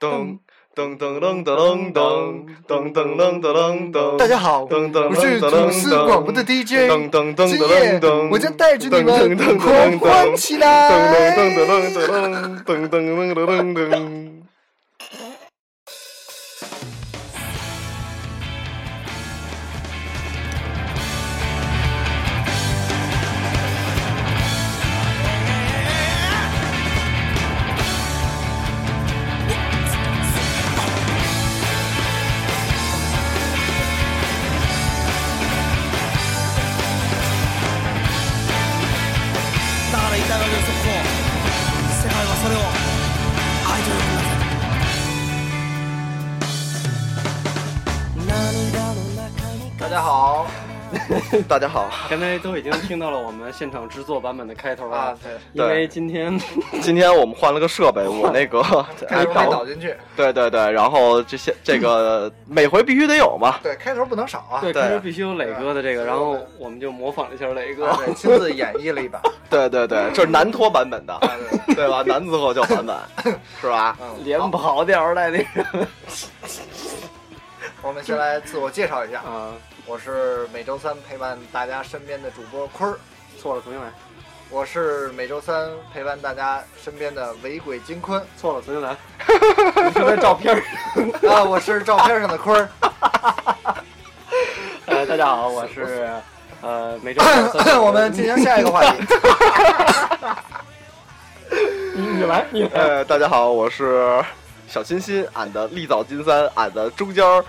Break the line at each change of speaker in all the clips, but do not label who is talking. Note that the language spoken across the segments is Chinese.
噔噔噔噔噔噔噔噔噔噔噔。
大家好，
噔噔
我是吐司广播的 DJ，
噔噔噔
今夜
噔噔，
我将带着你们
噔噔噔
狂欢起来。大家好，
刚才都已经听到了我们现场制作版本的开头
啊
了，，
对，
因为今天
今天我们换了个设备，我那个
开 头。没导进去，
对对对，然后这些这个 每回必须得有嘛。
对，开头不能少啊。
对。
对开头必须有磊哥的这个，然后我们就模仿了一下磊哥。
亲自演绎了一把。
对对对，这是男脱版本的，
啊对。
对吧？男子吼叫版本，是吧？
嗯。
连
好
跑调来的
我们先来自我介绍一下，
啊，
我是每周三陪伴大家身边的主播坤儿，
错了，重新来，
我是每周三陪伴大家身边的伪鬼金坤，
错了，重新来，你说那照片儿，
啊，我是照片上的坤儿。
呃，大家好，我是呃每周三
我们进行下一个话题。
你 你来，你来，
呃，大家好，我是小欣欣，俺的立早金三，俺的中间儿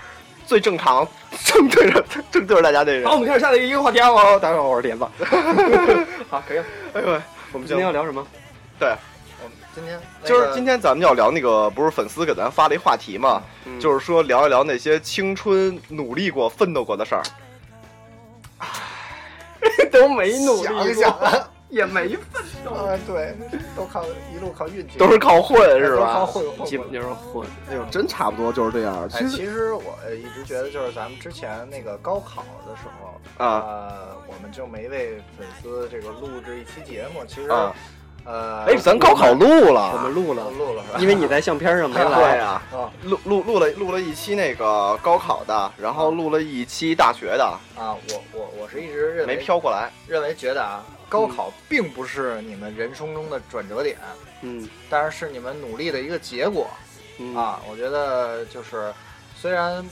最正常，正对着 正对着大家的人
好，我。们开始下的一个话题啊，我大家好，我是点子，好，可以了，
哎呦喂，我们
今天要聊什么？
对，
我们今天那
就是今天咱们要聊那个，不是粉丝给咱发了一话题嘛，
嗯
就是说聊一聊那些青春努力过、奋斗过的事儿。
都没努力过，也没奋斗，
啊，对，都靠一路靠运气，
都是靠混是
都靠
吧？
混混
基本就是混。
哎呦，真差不多就是这样。
哎，其实我一直觉得，就是咱们之前那个高考的时候，
啊
呃，我们就没为粉丝这个录制一期节目。其实，
啊
呃，
哎，咱高考录了我
们，录了，
录了是吧？
因为你在相片上没
对
来。
呀，
啊
录录录了录了一期那个高考的，然后录了一期大学的，
啊，我我我是一直认为
没飘过来。
认为觉得啊，高考并不是你们人生中的转折点，
嗯
但是是你们努力的一个结果
嗯，
啊。我觉得就是虽然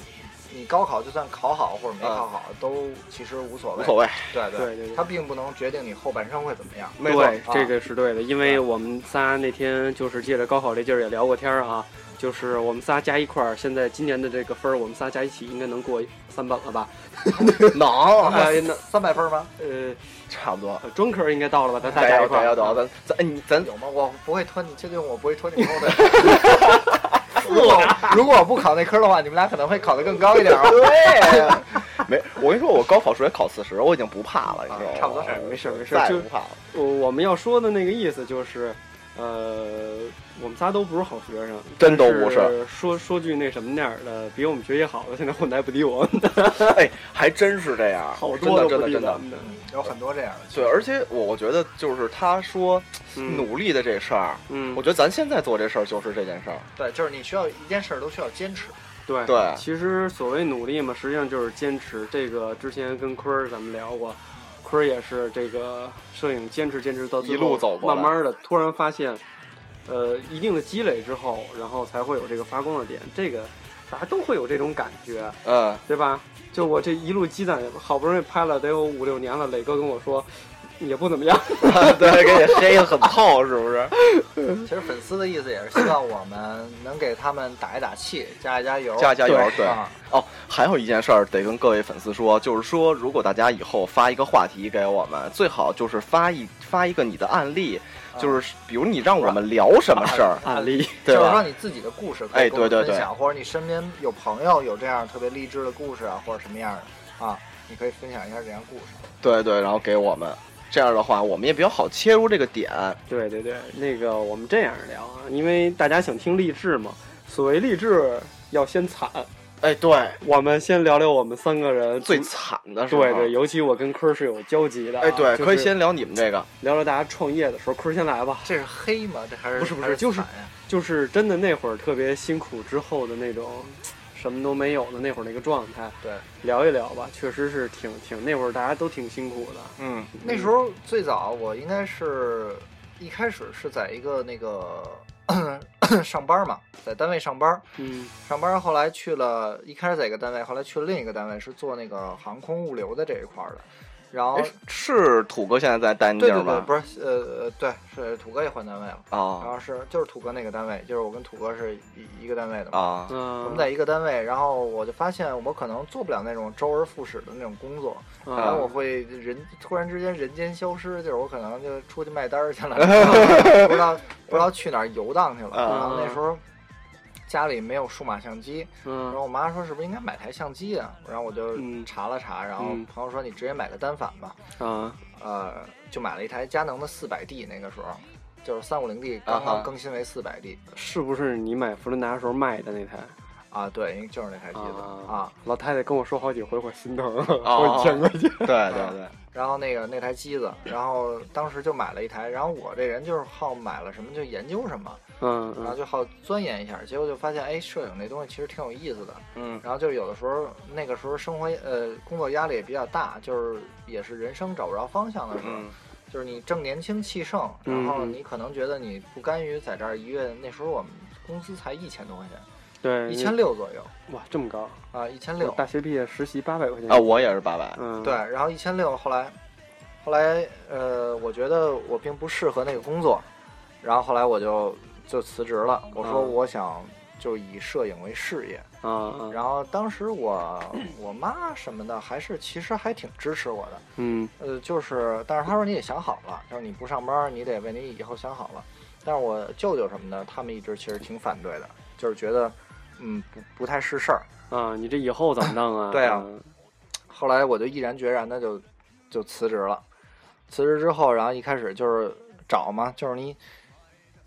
你高考就算考好或者没考好，都其实无所谓，
无所谓，
对对
对对对
它并不能决定你后半生会怎么样。
没错。
对，这个是对的，因为我们仨那天就是借着高考这劲儿也聊过天儿啊，就是我们仨加一块儿，现在今年的这个分儿，我们仨加一起应该能过三本了吧？
能，
哎，那
三百分吗？
呃，
差不多。
专科应该到了吧？咱仨
加
加一块儿，
油加油加油！咱咱哎你咱
有吗？我不会拖你，确定我不会拖你后腿。如果如果我不考那科的话，你们俩可能会考得更高一点哦。
对，没，我跟你说，我高考数学考四十，我已经不怕了，你知道吗？
啊差不多
哎没事没事
再也不怕了。
我我们要说的那个意思就是，呃，我们仨都不是好学生，
真都不是
是。说说句那什么点儿的，比我们学习好的，现在混的还不敌我们，
哎，还真是这样，
好
真的真的真的
有很多这样的。
对，而且我我觉得就是他说
嗯
努力的这事儿，
嗯
我，觉得咱现在做这事儿就是这件事儿。
对，就是你需要一件事儿都需要坚持。
对
对
其实所谓努力嘛，实际上就是坚持。这个之前跟坤儿咱们聊过，坤儿也是这个摄影坚持坚持到最
一路走过
慢慢的突然发现，呃，一定的积累之后，然后才会有这个发光的点。这个大家都会有这种感觉，
嗯，
对吧？就我这一路积攒，好不容易拍了得有五六年了，磊哥跟我说。也不怎么样，
对，给你黑的很透，是不是？
其实粉丝的意思也是希望我们能给他们打一打气，加一加油，
加加油，对。
啊，
哦，还有一件事儿得跟各位粉丝说，就是说，如果大家以后发一个话题给我们，最好就是发一发一个你的案例，就是比如你让我们聊什么事儿，
案例。
对
就是说？你自己的故事可
哎
以跟我
对
分享，或者你身边有朋友有这样特别励志的故事啊，或者什么样的啊，你可以分享一下这样故事。
对对，然后给我们，这样的话我们也比较好切入这个点。
对对对，那个我们这样聊啊，因为大家想听励志嘛。所谓励志，要先惨。
哎，对，
我们先聊聊我们三个人
最惨的时候，
对对，尤其我跟坤儿是有交集的啊、
哎，对，
就是
可以先聊你们这个。
聊聊大家创业的时候。坤儿先来吧。
这是黑吗？这还是
不是不是
是
就是就是真的那会儿特别辛苦之后的那种什么都没有的那会儿那个状态，
对，
聊一聊吧，确实是挺挺那会儿大家都挺辛苦的。
嗯
那时候最早我应该是一开始是在一个那个上班嘛，在单位上班，
嗯
上班后来去了，一开始在一个单位，后来去了另一个单位，是做那个航空物流的这一块儿的。然后
哎，是土哥现在在待那
对对对，
地儿吗？
不是呃呃对，是土哥也换单位了。然
啊
后是就是土哥那个单位，就是我跟土哥是一一个单位的嘛。
啊
嗯，
我们在一个单位，然后我就发现我可能做不了那种周而复始的那种工作，
嗯
然后我会人突然之间人间消失，就是我可能就出去卖单儿去了，不知道不知道去哪儿游荡去了。
嗯
然后那时候家里没有数码相机，然后
嗯
我妈说是不是应该买台相机啊？然后我就
嗯。
查了查，然后
嗯。
朋友说你直接买个单反吧，
啊。
呃，就买了一台佳能的四百 D，那个时候就是三五零 D 刚
啊哈。
刚更新为四百 D
是不是你买福伦达时候卖的那台？
啊，对，因为就是那台机子。啊。
老太太跟我说好几回，我心疼，我一千块钱。
对对对，
然后那个那台机子，然后当时就买了一台，然后我这人就是好买了什么就研究什么，
嗯嗯
然后就好钻研一下，结果就发现哎，摄影那东西其实挺有意思的。
嗯
然后就是有的时候那个时候生活呃工作压力也比较大，就是也是人生找不着方向的时候，
嗯
就是你正年轻气盛，
嗯
然后你可能觉得你不甘于在这儿一月，那时候我们工资才一千多块钱，
对，
一千六左右
哇，这么高！
啊，一千六。
大学毕业实习八百块钱
啊，我也是八百。
嗯
对，然后一千六，后来，后来，呃，我觉得我并不适合那个工作，然后后来我就就辞职了。我说
嗯
我想就以摄影为事业。
啊啊
然后当时我我妈什么的还是其实还挺支持我的，
嗯
呃，就是但是她说你也想好了，就是你不上班，你得为你以后想好了。但是我舅舅什么的，他们一直其实挺反对的，就是觉得嗯不不太是事儿。
啊，你这以后怎么弄啊？
对啊后来我就毅然决然的就就辞职了。辞职之后，然后一开始就是找嘛，就是你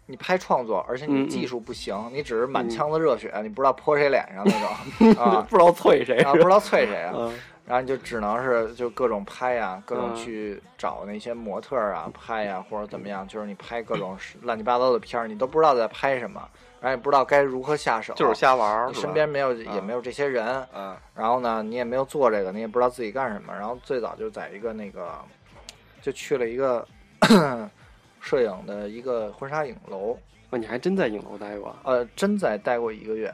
你拍创作，而且你技术不行，你只是满腔的热血，你不知道泼谁脸上那种 啊。
不知道啐谁
啊，不知道啐谁啊，
嗯。
然后你就只能是就各种拍呀，各种
嗯。
去找那些模特儿啊拍呀，或者怎么样，就是你拍各种乱七八糟的片儿，你都不知道在拍什么，然后也不知道该如何下手，
就是。瞎玩儿，
你身边没有？
嗯。
也没有这些人，
嗯。
然后呢，你也没有做这个，你也不知道自己干什么。然后最早就在一个那个，就去了一个摄影的一个婚纱影楼，
哦，你还真在影楼待过？
呃，真在待过一个月，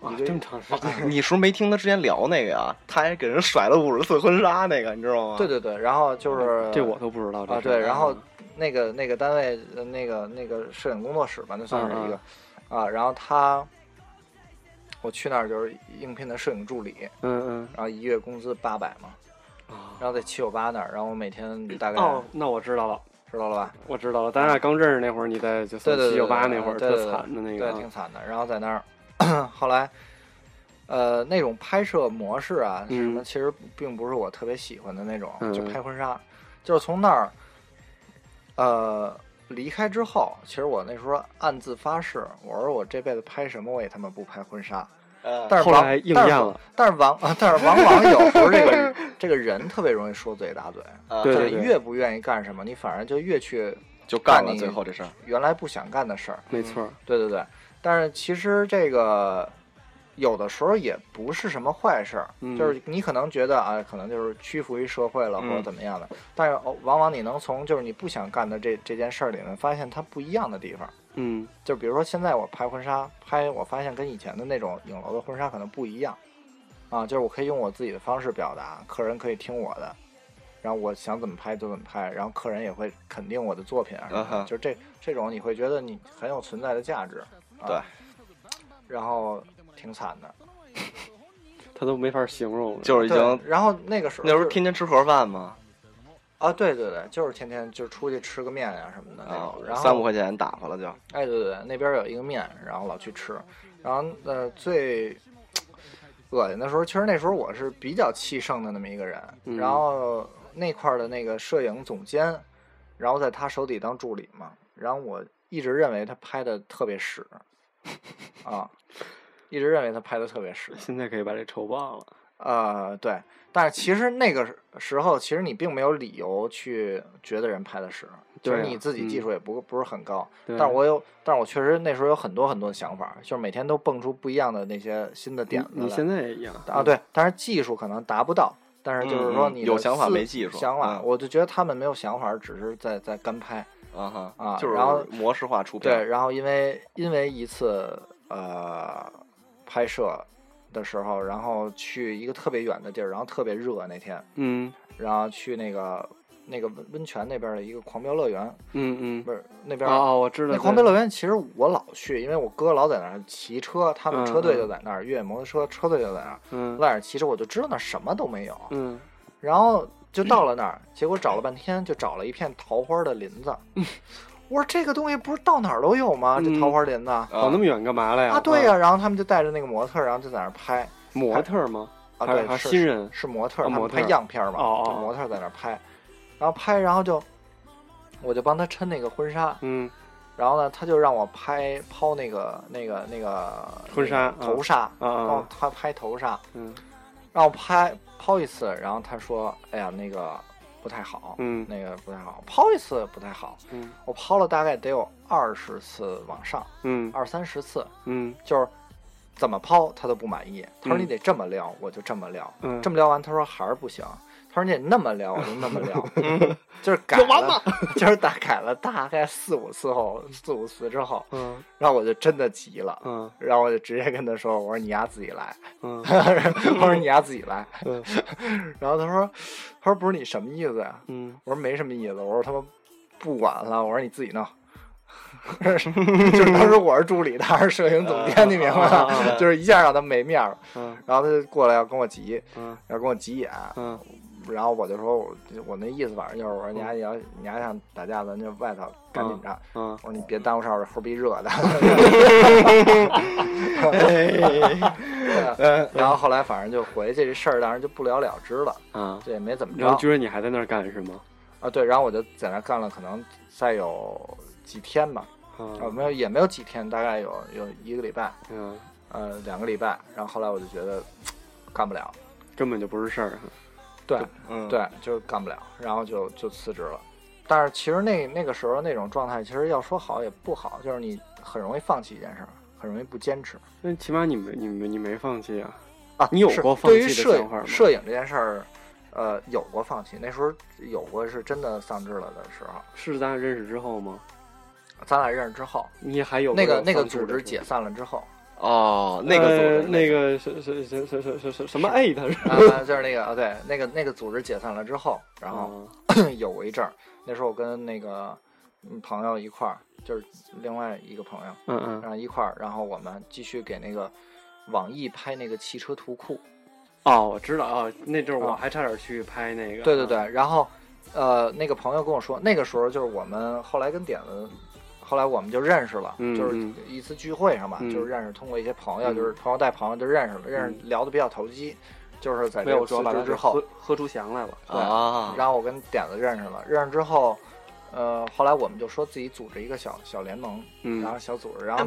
哇
一，个月
这么长时间？
你是不是没听他之前聊那个呀？他还给人甩了五十次婚纱那个，你知道吗？
对对对，然后就是
这我都不知道。这
啊，对，然后
嗯
那个那个单位呃那个那个摄影工作室吧，那算是一个
嗯
啊，然后他。我去那儿就是应聘的摄影助理，
嗯嗯
然后一月工资八百嘛，
嗯啊
然后在七九八那儿，然后我每天大概、
哦，那我知道了，
知道了吧？
我知道了。咱俩刚认识那会儿，你在就
对对对，
七九八那会儿特
对对对对，
惨的那个，
挺惨的。然后在那儿，后来，呃，那种拍摄模式啊，
嗯
什么其实并不是我特别喜欢的那种，
嗯
就拍婚纱。就是从那儿，呃，离开之后，其实我那时候暗自发誓，我说我这辈子拍什么我也他妈不拍婚纱。
呃
但是后
来应
但是
验了。
但是往啊，但是往往有时候这个这个人特别容易说嘴打嘴，
啊
对
就是越不愿意干什么，你反而就越去
就干了最后这事儿。
原来不想干的事儿。
没错儿，
对对对，但是其实这个有的时候也不是什么坏事儿，
嗯
就是你可能觉得啊，可能就是屈服于社会了或者
嗯
怎么样的，但是哦往往你能从就是你不想干的这这件事儿里面发现它不一样的地方。
嗯
就比如说现在我拍婚纱，拍我发现跟以前的那种影楼的婚纱可能不一样，啊，就是我可以用我自己的方式表达，客人可以听我的。然后我想怎么拍就怎么拍，然后客人也会肯定我的作品啊就这这种你会觉得你很有存在的价值，啊、
对，
然后挺惨的，
他都没法形容。
就是已经，
然后那个时候
那时候天天吃盒饭吗，
啊，对对对，就是天天就出去吃个面呀、什么的然，后
三五块钱打发了就。
哎，对对对，那边有一个面，然后老去吃，然后呃最恶心的时候，其实那时候我是比较气盛的那么一个人，
嗯
然后那块儿的那个摄影总监，然后在他手底当助理嘛，然后我一直认为他拍的特别屎，啊，一直认为他拍的特别屎，
现在可以把这抽爆了。
呃，对，但是其实那个时候，其实你并没有理由去觉得人拍的屎，就是你自己技
嗯
术也不不是很高。
对
但是我有，但是我确实那时候有很多很多的想法，就是每天都蹦出不一样的那些新的点子来。
你你现在也一样
啊，，对，但是技术可能达不到，但是就是说你
有想法没技术
想法，
嗯
我就觉得他们没有想法，只是在在干拍。
啊哈
啊
就是
然后
模式化出片。
对，然后因为因为一次呃拍摄的时候，然后去一个特别远的地儿，然后特别热那天，
嗯
然后去那个那个温温泉那边的一个狂飙乐园，
嗯嗯，
不是那边。
哦哦，我知道
那狂飙乐园其实我老去，因为我哥老在那儿骑车，他们
嗯
车队
嗯
就在那儿，越野摩托车车队就在那儿，
嗯
我在那儿骑车，我就知道那儿什么都没有。
嗯
然后就到了那儿，结果找了半天，就找了一片桃花的林子。我说这个东西不是到哪儿都有吗？这
嗯
桃花林子、
啊
跑那么远干嘛来呀？
啊，对呀、然后他们就带着那个模特，然后就在那儿拍
模特吗？
啊，对，是
新人
是模特，他们拍样片儿嘛，
哦哦
模特在那儿拍，然后拍，然后就我就帮他抻那个婚纱，
嗯。
然后呢，他就让我拍抛那个那个那个
婚纱
那个头纱，
啊
他拍头纱，
嗯。
让我拍抛一次，然后他说，哎呀，那个不太好，
嗯。
那个不太好，抛一次不太好，
嗯。
我抛了大概得有二十次往上，
嗯。
二三十次，
嗯。
就是怎么抛他都不满意。他说
嗯。
你得这么撩，我就这么撩，
嗯，
这么撩完，他说还是不行。他说你得那么聊，我就那么聊，就是改了，就是大改了大概四五次后，四五次之后，
嗯
然后我就真的急了，
嗯
然后我就直接跟他说，我说你丫自己来，
嗯
我说你丫自己来，
嗯
然后他说，他说不是你什么意思呀？
嗯
我说没什么意思，我说他妈不管了，我说你自己弄。就是当时我是助理，他是摄影总监，你明白吗？
啊
就是一下让他没面儿，
嗯
然后他就过来要跟我急，
嗯
要跟我急眼，
嗯
然后我就说我我那意思反正就是我说你还你要你还想打架，咱就外头赶紧着。
嗯
我说你别耽误事儿，后逼热的。
嗯
然后后来反正就回去，这事儿当然就不了了之了，
啊，
这也没怎么着
然后居然你还在那儿干是吗？
啊。对，然后我就在那儿干了，可能再有几天吧，啊，
啊
没有也没有几天，大概有有一个礼拜，
嗯，
呃，两个礼拜。然后后来我就觉得 干不了，
根本就不是事儿。
对
嗯，
对，就是干不了，然后就就辞职了。但是其实那那个时候那种状态，其实要说好也不好，就是你很容易放弃一件事儿，很容易不坚持
那起码你没你没你没放弃啊。
啊。
你有过放
对于
弃的
摄
想法吗
影摄影这件事儿，呃，有过放弃。那时候有过是真的丧志了的时候。
是咱俩认识之后吗？
咱俩认识之后，
你还有
那个那个组织解散了之后，
哦，那个组织
呃那个是是是是是是是什么 A 他是？
啊，就是那个啊，对，那个那个组织解散了之后，然后
哦
有过一阵儿，那时候我跟那个嗯朋友一块儿，就是另外一个朋友，
嗯嗯
然后一块儿，然后我们继续给那个网易拍那个汽车图库。
哦，我知道啊，那阵儿我
啊
还差点去拍那个。
对对对，然后呃，那个朋友跟我说，那个时候就是我们后来跟点子。后来我们就认识了，就是一次聚会上吧，
嗯。
就是认识，通过一些朋友，
嗯。
就是朋友带朋友就认识了，认识聊得比较投机，就是在
没有，
这个
主要把他
辞职之后。
喝，喝出翔来了。
啊，
然后我跟点子认识了，认识之后，呃，后来我们就说自己组织一个小小联盟，
嗯。
然后小组织，然后。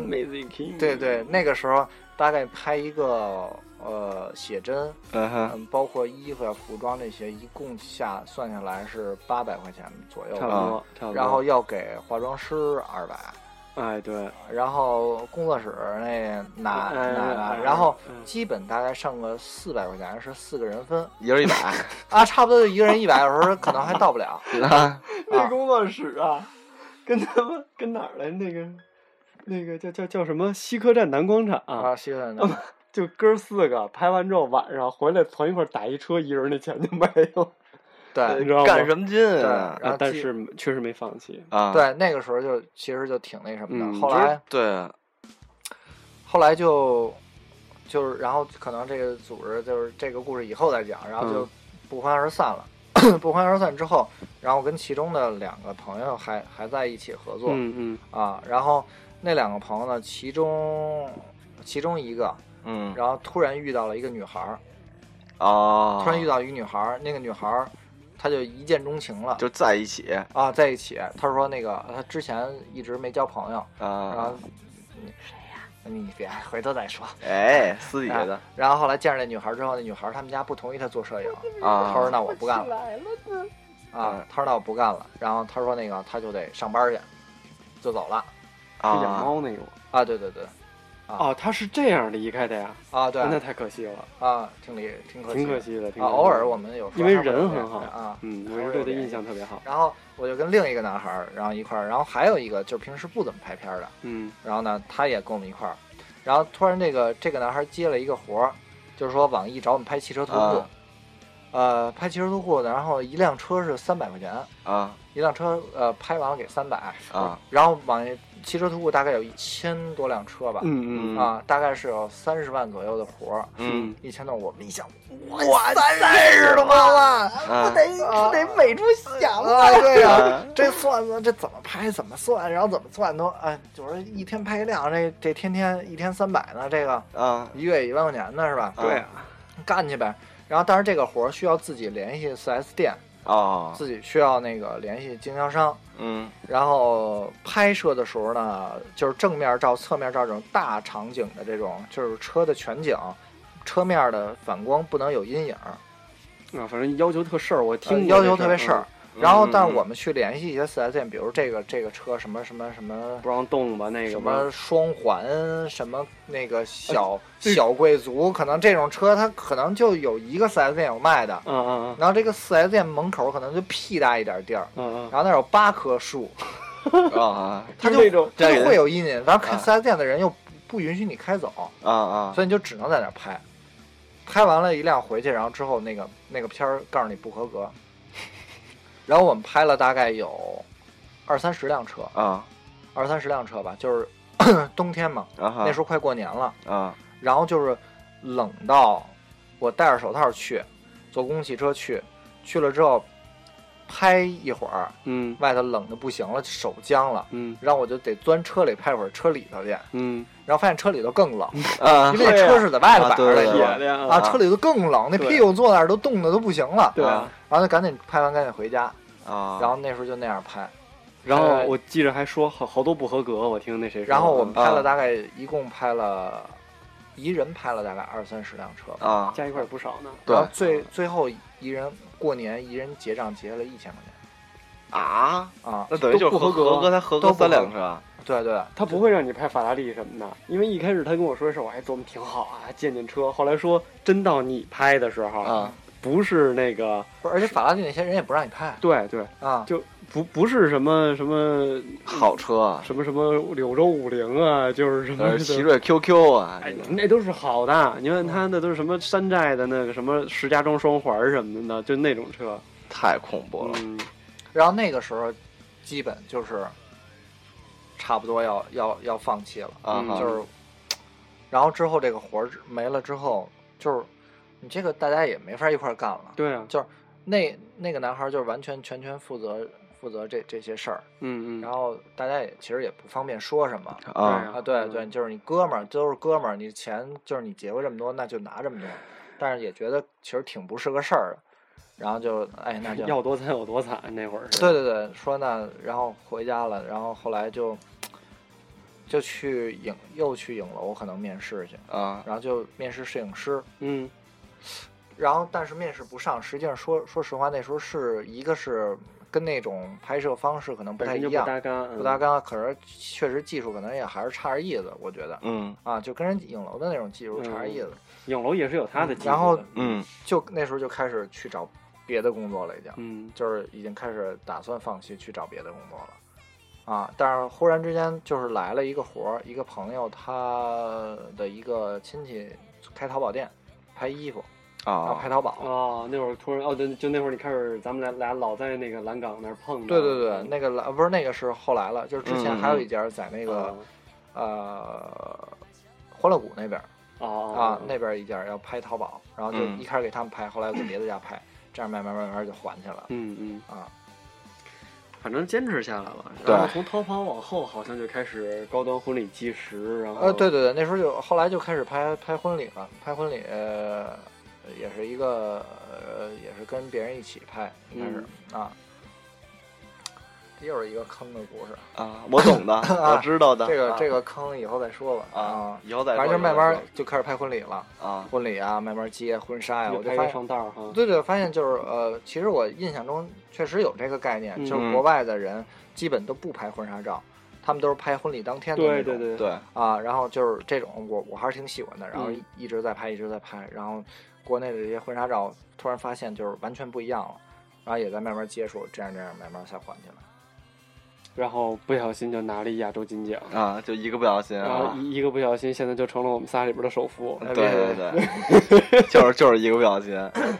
对对，那个时候大概拍一个呃写真，
嗯哼，
嗯，包括衣服呀、服装这些，一共下算下来是八百块钱左右
差不，多，差不多。
然后要给化妆师二百，
哎，对，
然后工作室那拿
哎
拿拿，
哎
然后
嗯。
基本大概剩个四百块钱，是四个人分
一人一百，
啊，差不多就一个人一百，有时候可能还到不了。
啊
那工作室啊，跟他们跟哪儿来那个那个叫叫叫什么？西客站南广场、
啊，西安的
就哥四个拍完之后晚上回来团一块儿打一车，一人那钱就没了。
对
你知道吗
干什么劲啊？
然后
但是确实没放弃。
啊，
对，那个时候就其实就挺那什么的。
嗯
后来
对，
后来就就是，然后可能这个组织就是这个故事以后再讲，然后就
嗯
不欢而散了。不欢而散之后，然后跟其中的两个朋友还还在一起合作、
嗯嗯
啊。然后那两个朋友呢，其中其中一个，
嗯，
然后突然遇到了一个女孩儿，
哦，
突然遇到一个女孩儿，那个女孩儿她就一见钟情了。
就在一起。
啊，在一起。他说那个他之前一直没交朋友，啊。然后
啊，
你别回头再说。
哎，私底下的。
然后后来见着那女孩之后，那女孩他们家不同意他做摄影，他
啊
说那我不干了。啊
嗯，
他说那我不干了，然后他说那个他就得上班去，就走了。
啊。养
啊，
猫那个。
啊，对对对，
哦，他是这样离开的呀，
啊对。
那太可惜了，
啊，挺离挺可惜，
挺可惜的。挺
啊，
可惜的。
偶尔我们有时候
因为人很好
啊。
嗯，我是对他印象特别好。
然后我就跟另一个男孩儿，然后一块儿，然后还有一个就是平时不怎么拍片的，
嗯。
然后呢，他也跟我们一块儿，然后突然这个这个男孩接了一个活儿，就是说网易找我们拍汽车徒步，
啊。
呃，拍汽车徒步的，然后一辆车是三百块钱，
啊。
一辆车呃拍完了给三百，
啊。
然后网易汽车图库大概有一千多辆车吧，
嗯嗯
啊，大概是有三十万左右的活儿，
嗯。
一千多，我们一想，哇，三十多万，
不
得得美出想啊，对呀、这算算这怎么拍？怎么算，然后怎么算都哎，就是一天拍一辆，这这天天一天三百呢，这个
啊。
一月一万块钱呢是吧？
对
啊，
干去呗。然后，但是这个活儿需要自己联系四 S 店，
哦
自己需要那个联系经销商。
嗯
然后拍摄的时候呢，就是正面照、侧面照这种大场景的这种，就是车的全景，车面的反光不能有阴影，
啊，反正要求特事儿，我听
呃要求特别事儿。
嗯
然后，但是
嗯
我们去联系一些四 S 店，比如这个这个车什么什么什么
嗯不让动吧，那个
什么双环，什么那个小
这
小贵族，可能这种车它可能就有一个四 S 店有卖的，
嗯嗯嗯。
然后这个四 S 店门口可能就屁大一点地儿，
嗯嗯。
然后那儿有八棵树，
啊
它就
就
会有阴影，然后开
啊
4S 店的人又不不允许你开走，
啊啊。
所以你就只能在那儿拍。拍完了一辆回去，然后之后那个那个片儿告诉你不合格，然后我们拍了大概有二三十辆车，
啊。
二三十辆车吧，就是 冬天嘛，
啊
那时候快过年了，
啊。
然后就是冷到我戴着手套去，坐公共汽车去，去了之后拍一会儿，
嗯。
外头冷的不行了，手僵了，
嗯。
然后我就得钻车里拍会儿车里头去，
嗯，
然后发现车里头更冷，
啊。
因为那车是在外头摆着的，
啊对对
你知道吗
铁的呀
啊，车里头更冷，那
对
屁股坐那儿都冻得都不行了，
对啊。
然后就赶紧拍完赶紧回家，
啊，
然后那时候就那样拍，
然后我记着还说好好多不合格，我听那谁说。
然后我们拍了
啊
大概一共拍了，一人拍了大概二三十辆车。
啊
加一块儿也不少呢。
对
然后最最后一人过年一人结账结了一千块钱
啊，
啊，
那等于就是
不合格
合格才合格
都
三辆车
对对，
他不会让你拍法拉利什么的，因为一开始他跟我说的时候，我还琢磨挺好啊，见见车。后来说真到你拍的时候，
啊
不是那个，
不是，而且法拉利那些人也不让你开。
对对，
啊，
就不不是什么什么
好车啊，
什么什么柳州五菱啊，就是什么
呃，奇瑞 QQ 啊，
哎，那都是好的。你看他那都是什么山寨的那个什么石家庄双环什么的，就那种车。
太恐怖了。
嗯，
然后那个时候基本就是差不多要要要放弃了，
啊哈，
就是，然后之后这个活儿没了之后，就是你这个大家也没法一块儿干了，
对啊，就是
那那个男孩就是完全全权负责负责这这些事儿，
嗯嗯，
然后大家也其实也不方便说什么。
啊
啊，对对，就是你哥们儿都是哥们儿，你钱就是你结过这么多，那就拿这么多，但是也觉得其实挺不是个事儿的，然后就哎那就
要多惨有多惨，那会儿是。
对对对，说那然后回家了，然后后来就就去影又去影楼可能面试去，
啊。
然后就面试摄影师，
嗯
然后但是面试不上，实际上说说实话那时候是一个是跟那种拍摄方式可能不太一样，
搭嘎，
不搭嘎，可是确实技术可能也还是差点意思，我觉得
嗯
啊，就跟人影楼的那种技术差点意思，
影楼也是有他的技术的。
然后
嗯
就那时候就开始去找别的工作了，已经。
嗯
就是已经开始打算放弃去找别的工作了，啊！但是忽然之间就是来了一个活儿，一个朋友他的一个亲戚开淘宝店拍衣服，然后
啊
拍淘宝。
哦，那会儿突然哦，对，就那会儿你开始咱们俩俩老在那个蓝港那儿碰到。
对对对，
嗯
那个蓝不是那个是后来了，就是之前
嗯
还有一家在那个、呃欢乐谷那边啊，那边一家要拍淘宝，然后就
嗯
一开始给他们拍，后来又给别的家拍，这样慢慢慢慢就还去了
嗯嗯，
啊。
反正坚持下来了。
对
然后从淘宝往后，好像就开始高端婚礼计时，然后
呃，对对对，那时候就后来就开始拍拍婚礼了，拍婚礼、呃、也是一个呃，也是跟别人一起拍，一开始、啊，又是一个坑的故事。
啊，我懂的，我知道的。啊
这个这个坑以后再说吧。
啊，以后再说。
反正慢慢就开始拍婚礼了，
啊，
婚礼啊，慢慢接婚纱呀，我就发现。对对，发现就是呃，其实我印象中确实有这个概念，就是
嗯
国外的人基本都不拍婚纱照，他们都是拍婚礼当天的那种。
对对对，
对，
啊，然后就是这种，我我还是挺喜欢的，然后
嗯
一直在拍，一直在拍，然后国内的这些婚纱照，突然发现就是完全不一样了，然后也在慢慢接触，这样这样慢慢才缓起来。
然后不小心就拿了一亚洲金奖，
啊，就一个不小心
然后
啊，
一一个不小心，现在就成了我们仨里边的首富。
对对对，就是就是一个不小心，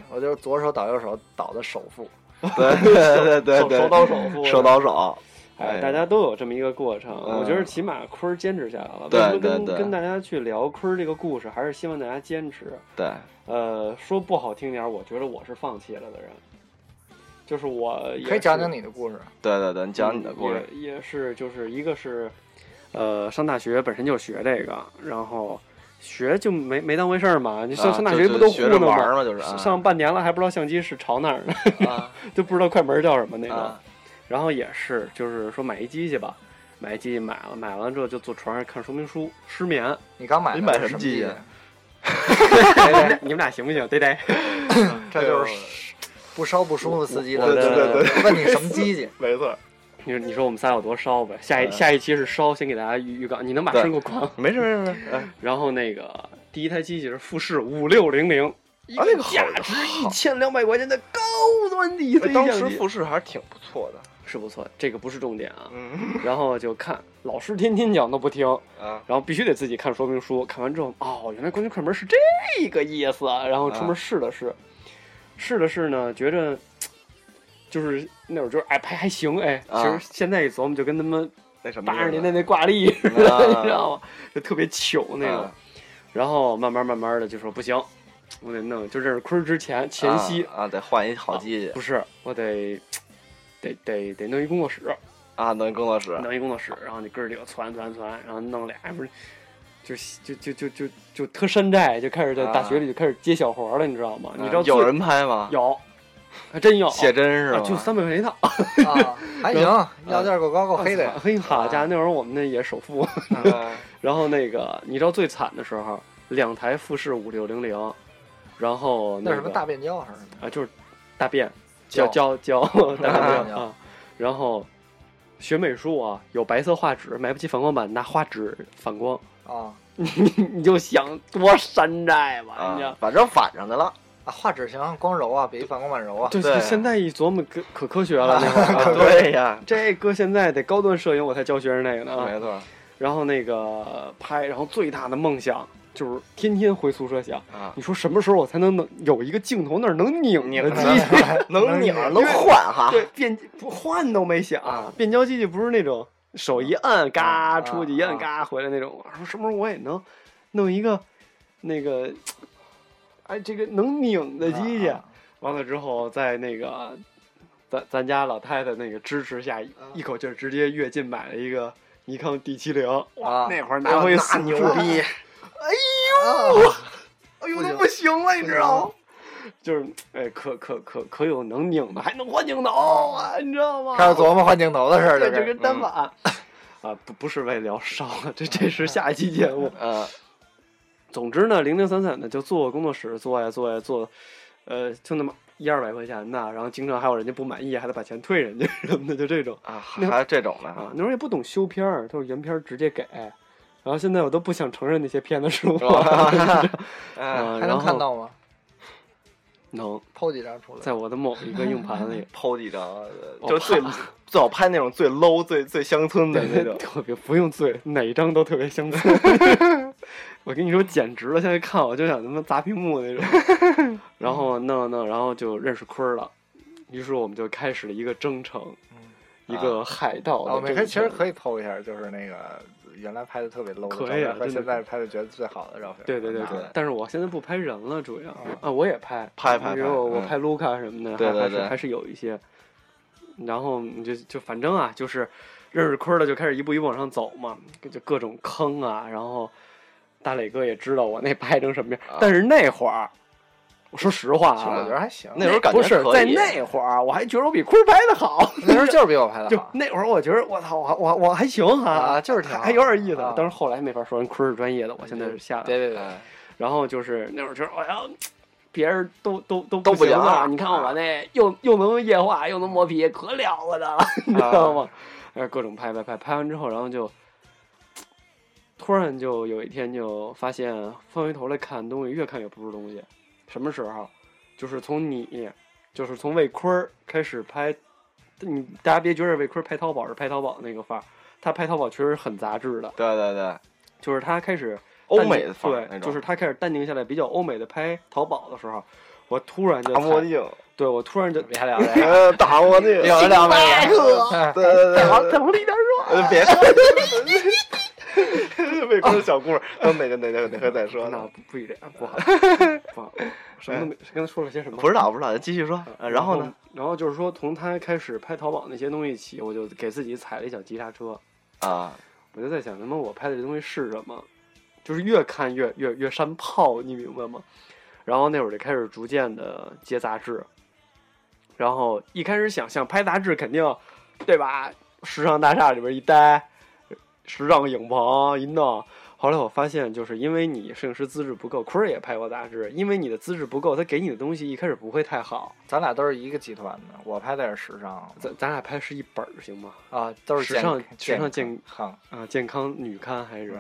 我就是左手倒右手倒的首富，
对对对对对，
手手倒手富。
手倒手，
哎，
哎
大家都有这么一个过程，
嗯
我觉得起码坤儿坚持下来了。
对
为什么跟
对对
跟大家去聊坤儿这个故事，还是希望大家坚持。
对，
呃，说不好听点儿，我觉得我是放弃了的人，就是我也
可以讲讲你的故事。
对对对，你讲你的故事，
也也是就是一个是，呃，上大学本身就学这个，然后学就没没当回事儿嘛。你上、
啊
上大
学
学不都糊弄吗？
着玩儿嘛，就是啊
上半年了还不知道相机是朝哪儿呢，
啊
就不知道快门叫什么那种。
啊
然后也是就是说买一机器吧，买一机器买了，买完之后就坐床上看说明书，失眠。
你刚买的
你买
什
么机器？
你们俩行不行？对对。
这就是不烧不舒服司机的。
对对对
对，问你什么机器？
没错，
你说你说我们仨有多烧呗？下一
嗯
下一期是烧，先给大家预预告，你能把声给我关？
没事没事没事，哎
然后那个第一台机器是富士五六零零，一
啊那个
价值一
好
千两百块钱的高端底
哎当时富士还是挺不错的，
是不错，这个不是重点啊。
嗯
然后就看老师天天讲都不听，
啊
然后必须得自己看说明书，看完之后，哦，原来关键快门是这个意思啊！然后出门试了试，试了试呢，觉着就是那会儿就是哎拍还行哎，其
啊
实现在一琢磨就跟他们
那什么
八十年代那挂历似的，
啊
你知道吗？就特别糗那个
啊。
然后慢慢慢慢的就说不行，我得弄，就认识坤儿之前前夕
啊啊得换一好机器
不是我得得得得弄一工作室，
啊，弄一工作室
弄一工作室，然后你哥儿几个攒攒攒，然后弄俩不是。就就就就就就特山寨，就开始在大学里就开始接小活了，你知道吗？你知道
有人拍吗？
有，还真有，
写真是吗？
啊就三百块钱一套，
啊，还行，要价够高够黑的呀。
嘿，好家伙，那会儿我们那也首付。
啊
然后那个，你知道最惨的时候，两台富士五六零零，然后个
那什么大变焦还是什么？
啊，就是大便
胶
胶胶胶大
大
便啊，然后学美术啊，有白色画纸，买不起反光板，拿画纸反光，
啊
你你就想多山寨吧，你知道。，
啊反正反上的了，
啊，画纸行，光柔啊，比反光板柔啊。
对，
对
现在一琢磨可可科学了，
对呀，
这搁现在得高端摄影我才教学生那个呢啊。
没错
然后那个拍，然后最大的梦想就是天天回宿舍想，
啊，
你说什么时候我才能能有一个镜头那儿能拧的机？器？
能拧能换哈，
对，变不换都没想，
啊。
变焦机器不是那种手一按嘎
啊
出去，一摁
啊
嘎回来那种。我说什么时候我也能弄一个那个，哎，这个能拧的机器。
啊
完了之后，在那个咱咱家老太太那个支持下，一口气儿直接跃进买了一个尼康 D 七零。
啊。
那会儿拿回
那
四
牛
处
逼，
啊
哎呦都不行了，你知道吗？
就是哎，可可可可有能拧的，还能换镜头啊，你知道吗？
开始琢磨换镜头的事儿，了。
这跟单反啊，不不是为了聊烧了，这这是下一期节目。
嗯
总之呢，零零散散的就做工作室做呀做呀做，呃，就那么一二百块钱的，然后经常还有人家不满意，还得把钱退人家什么的，就这种
啊，还有这种的
啊，，那时候也不懂修片儿，都是原片儿直接给。然后现在我都不想承认那些片子是我
还能看到吗？
能
抛几张出来。
在我的某一个硬盘里
抛几张，就最最好拍那种最 low、最最乡村的那种。
特别不用最，哪一张都特别乡村。我跟你说，简直了！现在看我就想他妈砸屏幕那种。然后弄弄，然后就认识坤儿了。于是我们就开始了一个征程，一个海盗
啊，我
的征程。
们可以其实可以剖一下，就是那个原来拍的特别 low 的照片和现在拍的觉得最好的照片。
对对对
对
对，但是我现在不拍人了，主要。啊，我也拍。
拍拍
比如我
拍
卢卡什么的，
对对对。
还还是还是有一些。然后你就就反正啊，就是认识坤儿了，就开始一步一步往上走嘛，就各种坑啊。然后大磊哥也知道我那拍成什么样，
啊。
但是那会儿我说实话
其实我觉
啊，
得还行。
那时候感觉
不是在那会儿，我还觉得我比坤儿拍的好。
那时候就是比我拍的
就
好
那会儿，我觉得我操，我我我还行哈，
啊，就是挺
还有点意思
啊。
但是后来没法说，人坤儿是专业的，我现在是下来。
对对对，
然后就是那会儿觉得，哎呀，别人都都都
都不
不行啊！
啊
你看我那又又能液化又能磨皮，可了不得了，你知道吗？哎，各种拍拍拍，拍完之后，然后就突然就有一天就发现翻回头来看东西，越看越不是东西。什么时候？就是从你，就是从魏坤儿开始拍，你大家别觉得魏坤儿拍淘宝是拍淘宝那个范儿，他拍淘宝确实很杂志的，
对对对，
就是他开始
欧美的范儿
对，就。是他开始淡定下来，比较欧美的拍淘宝的时候，我突然就
墨镜，
对我突然就
别聊这个，
呃，大墨镜，
有的聊没
对对对
再往
对。
再往里点说，
呃，别说，魏坤的小故事，等哪个哪个哪回再说
那
呢？
不不一定，不好，不好，什么都没，刚才说了些什么？
不知道不知道，继续说。呃然后呢？？
然后就是说，从他开始拍淘宝那些东西起，我就给自己踩了一脚急刹车。
啊，
我就在想，他妈我拍的这东西是什么？就是越看越越越山炮，你明白吗？然后那会儿就开始逐渐的接杂志，然后一开始想想拍杂志肯定，对吧？时尚大厦里边一待，时尚影棚一弄。后来我发现，就是因为你摄影师资质不够，坤儿也拍过杂志，因为你的资质不够，他给你的东西一开始不会太好。
咱俩都是一个集团的，我拍的是时尚
咱咱俩拍是一本儿行吗？
啊，都是
时尚时尚健
康，
啊，健康女刊还是？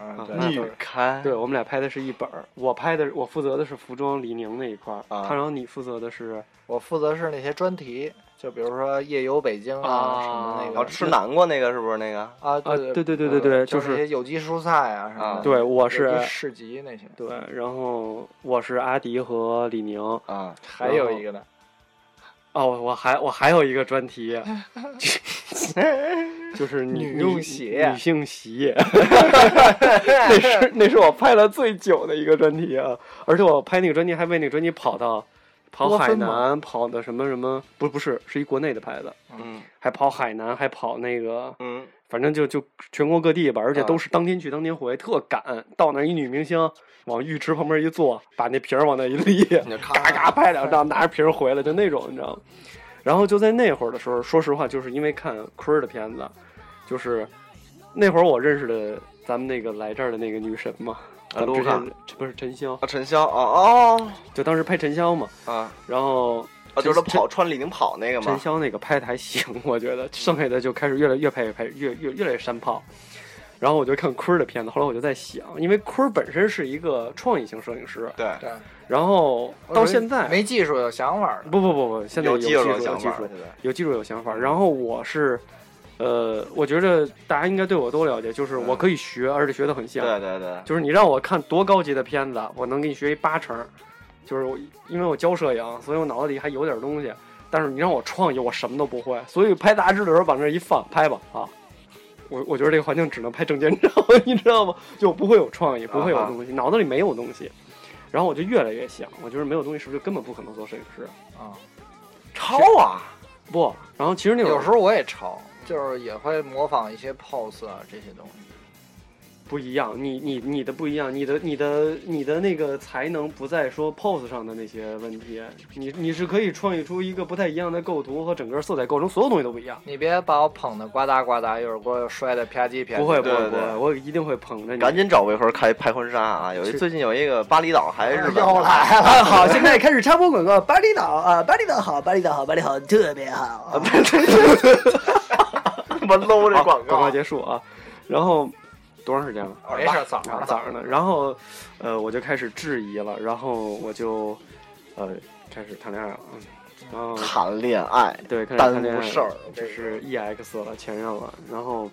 女刊，
对，我们俩拍的是一本儿，我拍的我负责的是服装李宁那一块儿，
啊。
他然后你负责的是
我负责是那些专题，就比如说夜游北京
啊
啊什么那
然
个
后吃南瓜那个是不是那个？
啊，
啊
对
对对对对对
就
就是
些有机蔬菜啊什么。
对我是
市集那些，
对，然后我是阿迪和李宁哦，
啊，
还有一个呢，哦
我还我还有一个专题，就是 女
女用鞋
女性鞋，那是那是我拍了最久的一个专题啊，而且我拍那个专题还为那个专题跑到跑海南，跑的什么什么，不不是是一国内的牌子，
嗯
还跑海南，还跑那个
嗯，
反正就就全国各地吧，而且
啊
都是当天去当天回，特赶。到那儿一女明星往浴池旁边一坐，把那瓶儿往那一立，
咔咔
嘎嘎拍两张，拿着瓶儿回来，就那种，你知道吗？然后就在那会儿的时候，说实话，就是因为看坤儿的片子，就是那会儿我认识的咱们那个来这儿的那个女神嘛，
啊
咱们之
卢卡
前不是陈潇，
啊，陈潇啊哦
就当时拍陈潇嘛，
啊
然后
啊，就是他跑穿李宁跑那个嘛
陈
嘛。
潇那个拍的还行，我觉得剩下的就开始越来越拍越拍越越越来越山炮。然后我就看坤儿的片子，后来我就在想，因为坤儿本身是一个创意型摄影师，
对，
对，
然后到现在
没技术有想法，
不不不不，现在有技
技术
术有技术
想法儿，对
有技术有想法。然后我是，呃，我觉得大家应该对我都了解，就是我可以学，而且学得很像。
对对对，
就是你让我看多高级的片子，我能给你学一八成。就是我，因为我教摄影，所以我脑子里还有点东西。但是你让我创意，我什么都不会。所以拍杂志的时候往那儿一放，拍吧啊！我我觉得这个环境只能拍证件照，你知道吗？就不会有创意，不会有东西，脑子里没有东西。然后我就越来越想，我觉得没有东西是不是就根本不可能做摄影师？
啊。
抄啊，
不，然后其实那会儿
有时候我也抄，就是也会模仿一些 pose 啊这些东西。
不一样，你你你的不一样，你的你的你的那个才能不在说 pose 上的那些问题，你你是可以创意出一个不太一样的构图和整个色彩构成，所有东西都不一样。
你别把我捧的呱嗒呱嗒，一会儿给我摔的啪叽啪叽。
不会不会不会，我一定会捧着你。
赶紧找魏坤开拍婚纱啊！有一最近有一个巴厘岛还是日本
又来了，
啊，好，现在开始插播广告。巴厘岛啊，巴厘岛好，巴厘岛好，巴厘岛特别好。啊
这么 low 这广告
广告结束啊，然后多长时间了？
没事，早
啊
上
早上呢，然后呃我就开始质疑了，然后我就呃开始谈恋爱了，嗯，然后
谈恋爱，
对，开始
耽
谈恋爱
误事儿
了，这是 EX 了，前任了。然后，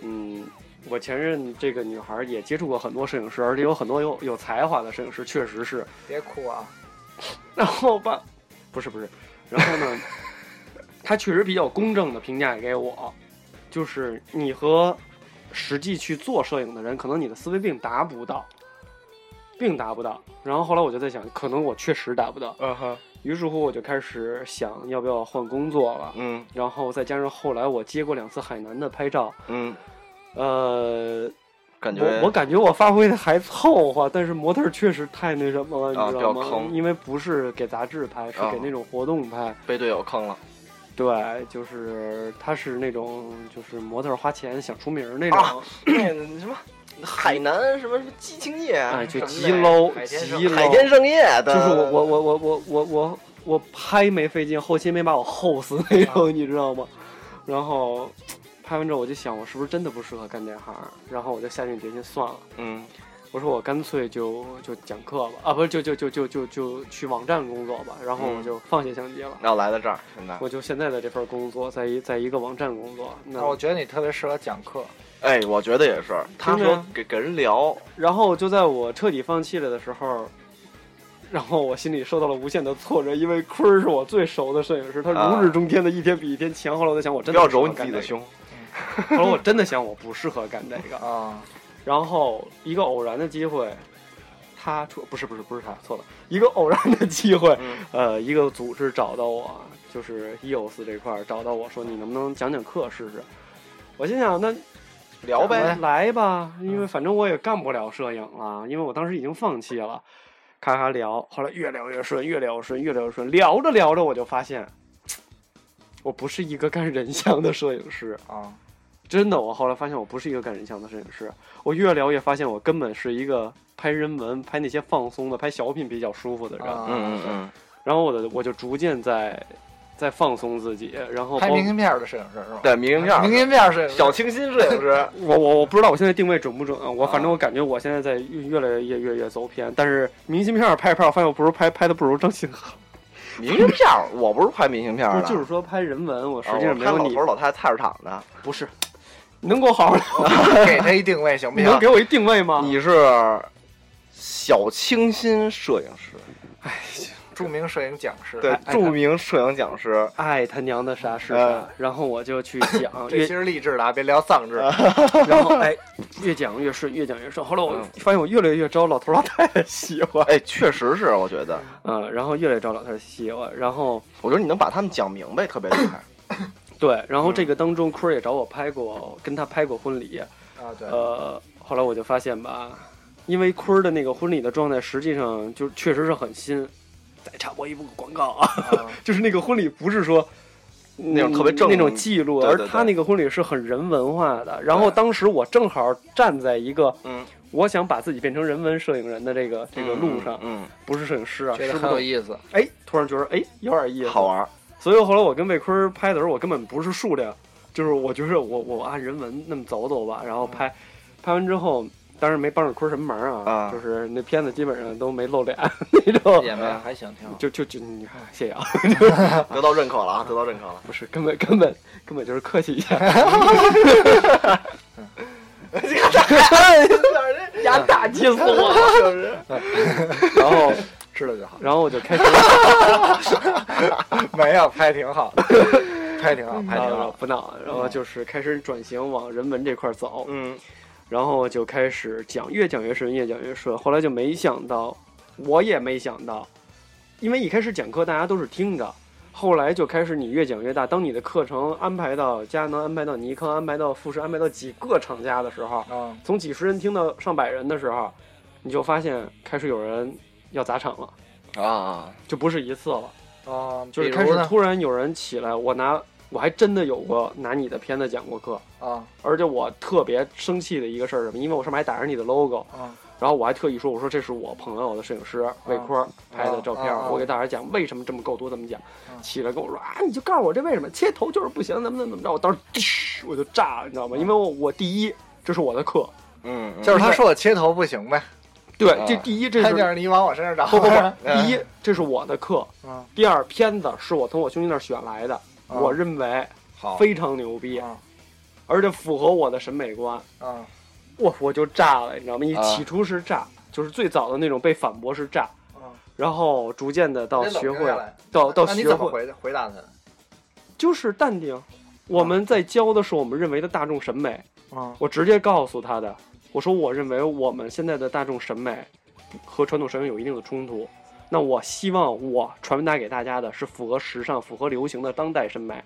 嗯，我前任这个女孩也接触过很多摄影师，而且有很多有有才华的摄影师，确实是。
别哭啊！
然后吧，不是不是，然后呢，她确实比较公正的评价给我，就是你和实际去做摄影的人，可能你的思维并达不到，并达不到。然后后来我就在想，可能我确实达不到。
嗯哼，
于是乎，我就开始想要不要换工作了。
嗯
然后再加上后来我接过两次海南的拍照，
嗯
呃，
感觉
我我感觉我发挥的还凑合，但是模特确实太那什么了，
啊
你知道吗？因为不是给杂志拍，是
啊
给那种活动拍。
被队友坑了
对，就是他是那种就是模特花钱想出名那种，
啊什么 海南什么什么激情夜，
哎，就极 low 极 low。
海天盛夜的，
就是我我我我我我我我拍没费劲，后期没把我齁死那种，你知道吗？然后拍完之后我就想，我是不是真的不适合干这行？然后我就下定决心算了，
嗯
我说我干脆就就讲课吧，啊，不是就就就就就就去网站工作吧。然后我
嗯
就放下相机了，
然后来到这儿，现在
我就现在的这份工作，在一在一个网站工作。那
那我觉得你特别适合讲课，
哎，我觉得也是，他说给给人聊，
然后就在我彻底放弃了的时候，然后我心里受到了无限的挫折，因为坤儿是我最熟的摄影师，他
啊
如日中天的一天比一天强。后来我在想，我
不要
真的不适合
揉你自己的。胸，
后来我真的想，我不适合干这个。
啊，
然后一个偶然的机会，他出不是不是不是他错了，一个偶然的机会，
嗯
呃，一个组织找到我，就是 EOS 这块儿找到我说，你能不能讲讲课试试？我心想，那
聊呗，
来吧，因为反正我也干不了摄影了，因为我当时已经放弃了。咔咔聊，后来越聊越顺，越聊越顺，越聊越顺。聊着聊着，我就发现，我不是一个干人像的摄影师。
啊，
真的，我后来发现我不是一个干人像的摄影师。我越聊越发现，我根本是一个拍人文、拍那些放松的、拍小品比较舒服的人。
啊
嗯嗯嗯，
然后我的我就逐渐在在放松自己，然后
拍明信片的摄影师是吧？
对，明信片，
明信片儿摄影师，
小清新摄影师，
我我我不知道我现在定位准不准啊，我反正
啊
我感觉我现在在越越来越越越走偏，但是明信片拍一拍，我发现我不如拍拍的不如张信好，
明信片儿，我不是拍明信片儿
就是说拍人文，我实
啊
际上没有你
老头老太太菜市场的，
不是，你能给我好好聊？
给他一定位行不行
你能？给我一定位吗？
你是小清新摄影师，哎
著名摄影讲师，
对
哎，
著名摄影讲师，
爱他娘的啥是啥
呃，
然后我就去讲，越
这些是励志的啊，别聊丧志。
然后哎，越讲越顺，越讲越顺。后来我
嗯
发现我越来越招老头老太太喜欢，
哎，确实是，我觉得，
嗯，然后越来越招老太太喜欢，然后
我觉得你能把他们讲明白，特别厉害。
对，然后这个当中坤儿也找我拍过，跟他拍过婚礼，
啊，对，
呃，后来我就发现吧，因为坤儿的那个婚礼的状态，实际上就确实是很新。再插播一部广告啊，
啊
就是那个婚礼不是说。
那种特别正
那种记录，
对对对
而他那个婚礼是很人文化的。然后当时我正好站在一个
嗯，
我想把自己变成人文摄影人的这个这个路上，
嗯，
不是摄影师啊，
觉得很有意思。
哎，突然觉得哎有点意思，
嗯好。玩儿。
所以后来我跟魏坤拍的时候，我根本不是数量，就是我觉得我我按人文那么走走吧，然后拍，拍完之后，当然没帮着坤什么忙啊，
啊
就是那片子基本上都没露脸 那种，
也没还行，挺好。
就就就你看，谢谢啊，
得到认可了啊，得到认可了。
不是根本根本根本就是客气一下，呀打气死我了，是不是？然后
知道就好。
然后我就开始。
没有，拍挺好的，拍挺好，拍挺好。
啊不闹，然后就是开始转型往人文这块走，
嗯，
然后就开始讲，越讲越顺，越讲越顺。后来就没想到，我也没想到，因为一开始讲课大家都是听着，后来就开始你越讲越大。当你的课程安排到佳能、安排到尼康、安排到富士、安排到几个厂家的时候，
啊，
从几十人听到上百人的时候，你就发现开始有人要砸场了，
啊，
就不是一次了。
啊，
就是开始？突然有人起来，我拿我还真的有过拿你的片子讲过课，
啊
而且我特别生气的一个事儿是什么？因为我上面还打着你的 logo，
啊
然后我还特意说，我说这是我朋友的摄影师魏坤拍的照片，我给大家讲为什么这么构图怎么讲，
啊
起来跟我说啊，你就告诉我这为什么切头就是不行，怎么怎么怎么着，我当时我就炸了，你知道吗？因为我我第一这是我的课，
嗯，嗯
就是他说我切头不行呗，
对，
啊
这第一这
看见
是
你往我身上找。
不不 不，
嗯
第一这是我的课，
嗯，
第二片子是我从我兄弟那儿选来的，
啊
我认为
好，
非常牛逼。
啊
而且符合我的审美观，
啊
我我就炸了，你知道吗？你
啊
起初是炸，就是最早的那种被反驳是炸，
啊！
然后逐渐的到学会
静下来
到到
那你
学会，
怎么回回答他？
就是淡定。我们在教的是我们认为的大众审美，
啊
我直接告诉他的，我说我认为我们现在的大众审美和传统审美有一定的冲突。那我希望我传达给大家的是符合时尚、符合流行的当代审美，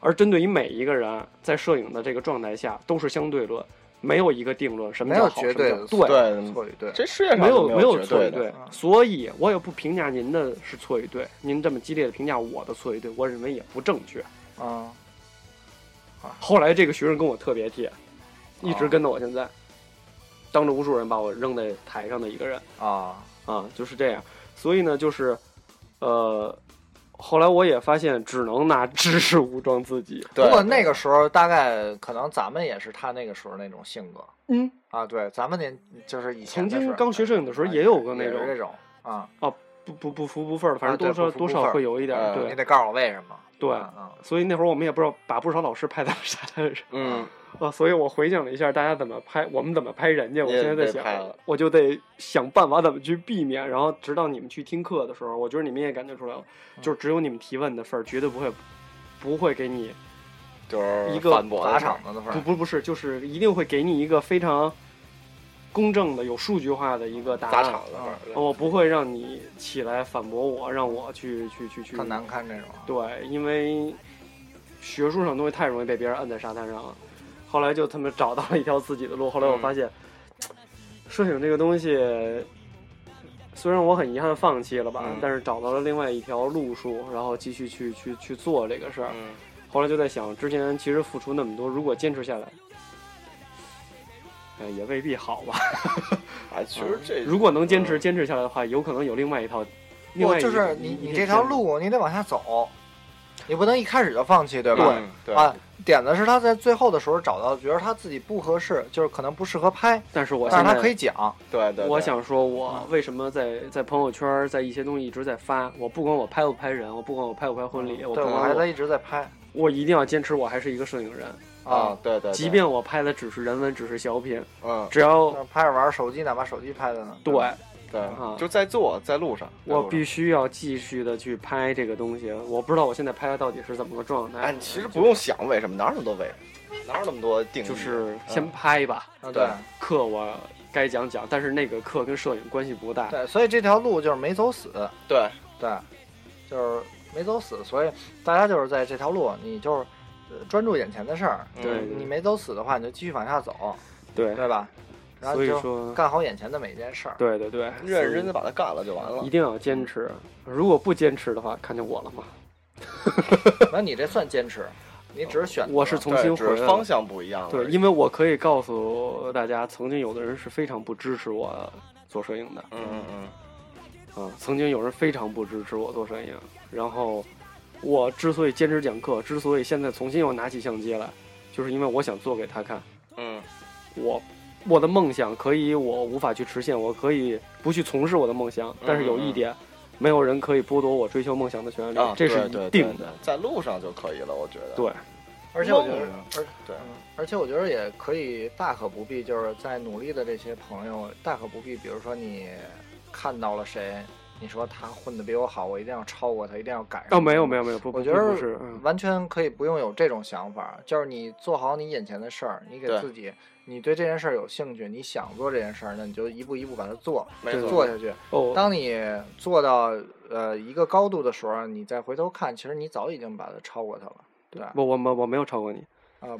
而针对于每一个人在摄影的这个状态下都是相对论。没有一个定论，什么
没有
叫好，
绝对的
什么叫对，
错与对。
这世界上
没有
没
有
绝对的
错与对，所以我也不评价您的是错与对。您这么激烈的评价我的错与对，我认为也不正确。
啊，
后来这个学生跟我特别铁，一直跟到我现在，当着无数人把我扔在台上的一个人
啊，
啊，就是这样。所以呢，就是呃，后来我也发现，只能拿知识武装自己。
对
不过那个时候大概可能咱们也是他那个时候那种性格
嗯，
啊，对，咱们年就是以前
曾经刚学摄影的时候
啊
也有过那种
也是这种啊，
不不不服不忿儿的，反正多少多少会有一点对
你得告诉我为什么。
对，
嗯，
所以那会儿我们也不知道把不少老师拍在了沙滩上。
嗯，
啊，所以我回想了一下，大家怎么拍，我们怎么拍人家，我现在在想我就得想办法怎么去避免，然后直到你们去听课的时候，我觉得你们也感觉出来了，
嗯
就是只有你们提问的份儿，绝对不会不会给你
就是
一个
砸
反驳的
场子的份儿，
不不不是，就是一定会给你一个非常公正的、有数据化的一个答
砸
案。我不会让你起来反驳我，让我去去去去。
很难看这种。
对，因为学术上的东西太容易被别人摁在沙滩上了。后来就他们找到了一条自己的路。后来我发现，摄影这个东西，虽然我很遗憾放弃了吧，
嗯
但是找到了另外一条路数，然后继续去去去做这个事儿。
嗯，
后来就在想，之前其实付出那么多，如果坚持下来，呃，也未必好吧。
哎，其实这
如果能坚持
嗯
坚持下来的话，有可能有另外一套，另外
就是你你这条路你得往下走，你不能一开始就放弃，对吧？
嗯对
啊，点子是他在最后的时候找到，觉得他自己不合适，就是可能不适合拍，
但是我
但是他可以讲。
对对，对
我想说，我为什么在在朋友圈，在一些东西一直在发？我不管我拍不拍人，我不管我拍不拍婚礼，我，不管我，
我还在一直在拍
我一定要坚持，我还是一个摄影人。
啊，对对，对
即便我拍的只是人文，只是小品，
嗯
只要
拍着玩手机，哪怕手机拍的呢。
对
对
啊，
就在做，在路上，在路上
我必须要继续的去拍这个东西。我不知道我现在拍的到底是怎么个状态。
哎，你其实不用想为什么，哪有那么多为什么，哪有那么多定义？
就是先拍吧，
啊，
对
对
课我该讲讲，但是那个课跟摄影关系不大。
对，所以这条路就是没走死，
对，
对，就是没走死，所以大家就是在这条路，你就是呃专注眼前的事儿，
对
嗯
你没走死的话，你就继续往下走，
对，
对吧？然后就
以说，
干好眼前的每一件事儿。
对对对，
认认真真把它干了就完了
一。定要坚持。如果不坚持的话，看见我了吗？
那你这算坚持，你只是选择。
我是重新回来
只是方向不一样。
对，因为我可以告诉大家，曾经有的人是非常不支持我做摄影的，
嗯嗯嗯，
啊，曾经有人非常不支持我做摄影，然后我之所以坚持讲课，之所以现在重新又拿起相机来，就是因为我想做给他看，
嗯
我我的梦想可以我无法去实现，我可以不去从事我的梦想，但是有一点，没有人可以剥夺我追求梦想的权利，
啊，
这是一定的。
对对在路上就可以了，我觉得。
对，
而且我觉得，而
对
嗯而且我觉得也可以大可不必，就是在努力的这些朋友，大可不必，比如说你看到了谁，你说他混的比我好，我一定要超过他，一定要赶上。
哦，没有没有没有，不，
我觉得
不是，嗯
完全可以不用有这种想法，就是你做好你眼前的事儿，你给自己，你对这件事儿有兴趣，你想做这件事儿，那你就一步一步把它做，
没错
做下去。
哦，
当你做到呃一个高度的时候，你再回头看，其实你早已经把它超过他了。对啊、
我我我我没有超过你，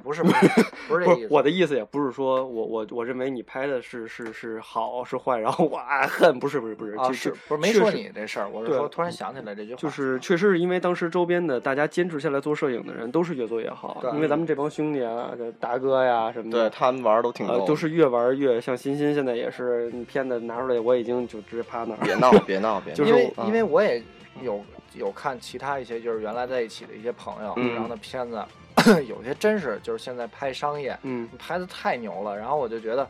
不是不是不是这 意思，
我的意思也不是说我我我认为你拍的是是是好是坏，然后我啊恨，不是不是不是，
啊
就是
不是没说你这事儿，我是说突然想起来这句话，
就是确实是因为当时周边的大家坚持下来做摄影的人都是越做越好，
对
因为咱们这帮兄弟啊，这达哥呀什么的
对
的，
他们玩儿都挺
呃，都是越玩越像欣欣，现在也是你片子拿出来，我已经就直接趴那儿。
别闹别 闹别闹，
就是
因为
我
因为我也有有看其他一些就是原来在一起的一些朋友，
嗯
然后那片子 有些真是就是现在拍商业
嗯，
拍的太牛了，然后我就觉得，哎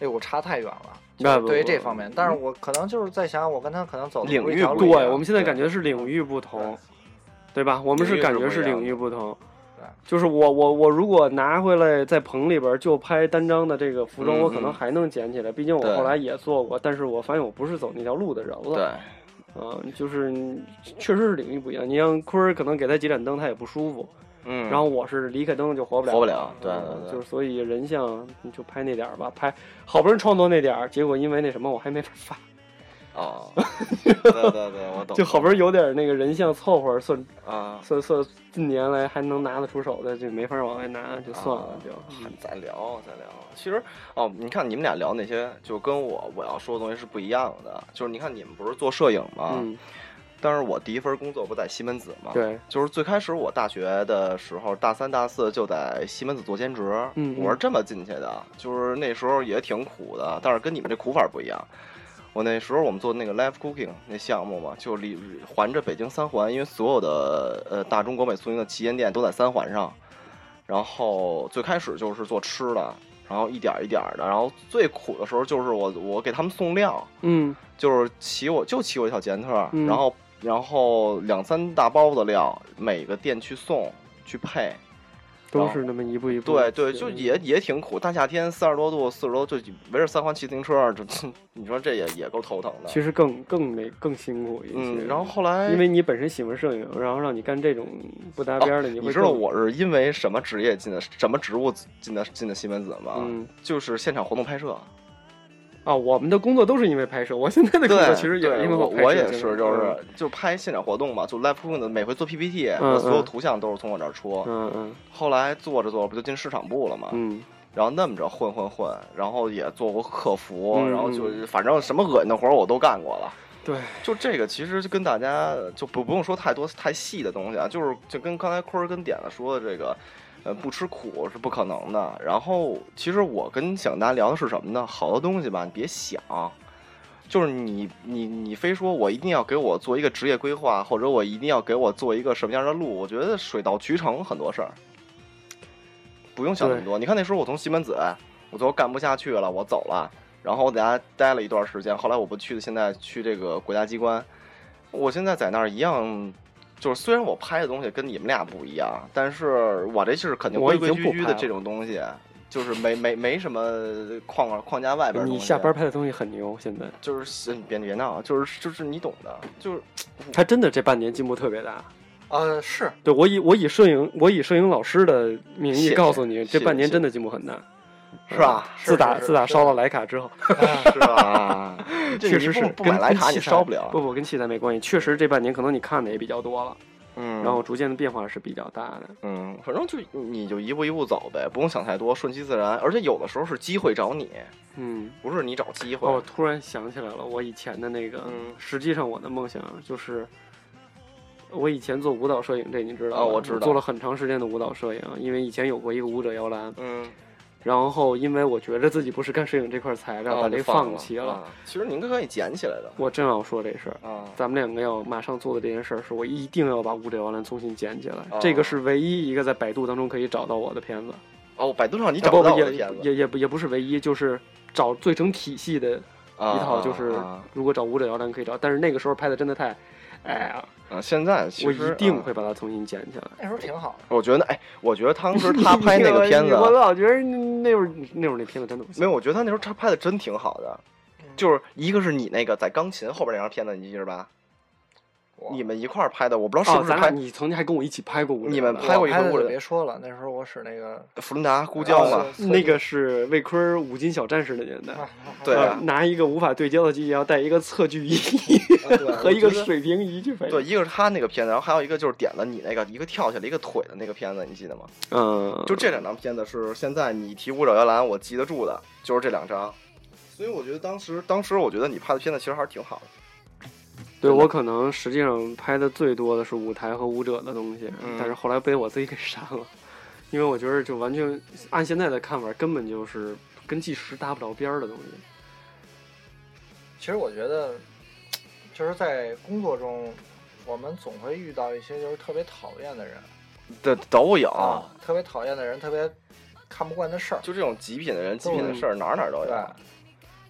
呦我差太远了。
那
就是对于这方面，但是我可能就是在想，我跟他可能走的
领域
路啊
对，我们现在感觉是领域不同，对吧？我们是感觉是领域不同
对。
就是我我我如果拿回来在棚里边就拍单张的这个服装，
嗯
我可能
嗯
还能捡起来。毕竟我后来也做过，但是我发现我不是走那条路的人了
对
了。啊，就是确实是领域不一样。你像坤儿，可能给他几盏灯他也不舒服，
嗯，
然后我是离开灯就活不了，
活不了对
就是所以人像你就拍那点儿吧，拍好不容易创作那点儿，结果因为那什么我还没法发。
哦，对对对，我懂。
就好不容易有点那个人像凑合，算
啊，
算算近年来还能拿得出手的，就没法往外拿，就算了，就。
还再聊再聊。其实哦，你看你们俩聊那些，就跟我我要说的东西是不一样的。就是你看你们不是做摄影吗？
嗯，
但是我第一份工作不在西门子嘛？
对，
就是最开始我大学的时候，大三、大四就在西门子做兼职。
嗯嗯
我是这么进去的，就是那时候也挺苦的，但是跟你们这苦法不一样。我那时候我们做那个 live cooking 那项目嘛，就离环着北京三环，因为所有的呃大中国美苏宁的旗舰店都在三环上。然后最开始就是做吃的，然后一点儿一点儿的，然后最苦的时候就是我我给他们送料，
嗯
就是骑我就骑我一小捷特，
嗯
然后然后两三大包的料，每个店去送去配，
都是那么一步一步。
对对，就也也挺苦。大夏天三十多度、四十多度，就围着三环骑自行车，这 你说这也也够头疼的。
其实更更那更辛苦一些。
嗯，然后后来
因为你本身喜欢摄影，然后让你干这种不搭边的，
哦你知道我是因为什么职业进的什么职务进的进的西门子吗？
嗯
就是现场活动拍摄。
啊，我们的工作都是因为拍摄。我现在的工作
对，
其实也因为
我我也是，就是
嗯
就拍现场活动嘛，就 live cooking 的，每回做 PPT，
嗯
我所有
嗯
图像都是从我这儿出。
嗯嗯
后来做着做着不就进市场部了嘛，
嗯，
然后那么着混混混，然后也做过客服，
嗯
然后就反正什么恶心的活儿我都干过了。
对，
就这个其实就跟大家就不不用说太多太细的东西啊，就是就跟刚才坤儿跟点子说的这个，呃，不吃苦是不可能的。然后其实我跟想跟大家聊的是什么呢？好多东西吧，你别想。就是你你你非说我一定要给我做一个职业规划，或者我一定要给我做一个什么样的路？我觉得水到渠成很多事儿，不用想那么多。你看那时候我从西门子，我最后干不下去了，我走了，然后我在家待了一段时间，后来我不去的，现在去这个国家机关，我现在在那儿一样。就是虽然我拍的东西跟你们俩不一样，但是我这是肯定规规矩矩的这种东西，就是没没没什么框框架外边。
你下班拍的东西很牛，现在
就是你别别闹，就是就是你懂的，就是
他真的这半年进步特别大。
呃，是
对我以我以摄影我以摄影老师的名义告诉你，
谢谢谢
这半年真的进步很大，
是吧？
自打自打烧了徕卡之后，
是吧？
确实是
不买徕卡你
跟器材
烧不了。
不不跟器材没关系，确实这半年可能你看的也比较多了，
嗯，
然后逐渐的变化是比较大的。
嗯，反正就你就一步一步走呗，不用想太多，顺其自然。而且有的时候是机会找你，
嗯，
不是你找机会。
哦，我突然想起来了，我以前的那个，
嗯
实际上我的梦想就是，我以前做舞蹈摄影，这你知道吧？
哦我知道
做了很长时间的舞蹈摄影，因为以前有过一个舞者摇篮，
嗯，
然后因为我觉得自己不是干摄影这块材料，把这
放
弃了。
啊其实你应该可以捡起来的
我正要说这事儿。
啊。
咱们两个要马上做的这件事儿，是我一定要把舞者摇篮重新捡起来。
哦
这个是唯一一个在百度当中可以找到我的片子。
哦，百度上你
啊
找不到
也
我的片子
也也不也不是唯一，就是找最成体系的
啊
一套，就是
啊
如果找舞者摇篮可以找，但是那个时候拍的真的太，哎呀，
啊，现在其
我一定会把它重新捡起来。
那时候挺好的。
我觉得，哎，我觉得当时他拍那个片子，
我老觉得那会儿那会儿那片子真的不行
没有，我觉得他那时候他拍的真挺好的。就是一个是你那个在钢琴后边那张片子，你记着吧？
我
你们一块儿拍的，我不知道是
哦，
不是拍
你曾经还跟我一起拍过舞者
你们拍过一个
别说了，那时候我使那个
弗伦达呼叫嘛
那个是魏坤五金小战士的年代。
对啊
呃拿一个无法对焦的机器，要带一个测距仪
对
和一个水平仪去拍。
对，，一个是他那个片子，然后还有一个就是点了你那个一个跳起来一个腿的那个片子，你记得吗？
嗯，
就这两张片子是现在你提舞者摇篮我记得住的，就是这两张。所以我觉得当时当时我觉得你拍的片子其实还是挺好的。
对我可能实际上拍的最多的是舞台和舞者的东西，
嗯
但是后来被我自己给删了，因为我觉得就完全按现在的看法，根本就是跟计时搭不着边儿的东西。
其实我觉得，就是在工作中，我们总会遇到一些就是特别讨厌的人
对，都有，
啊，特别讨厌的人，特别看不惯的事儿。
就这种极品的人、极品的事儿，哪儿哪儿都
对
有。，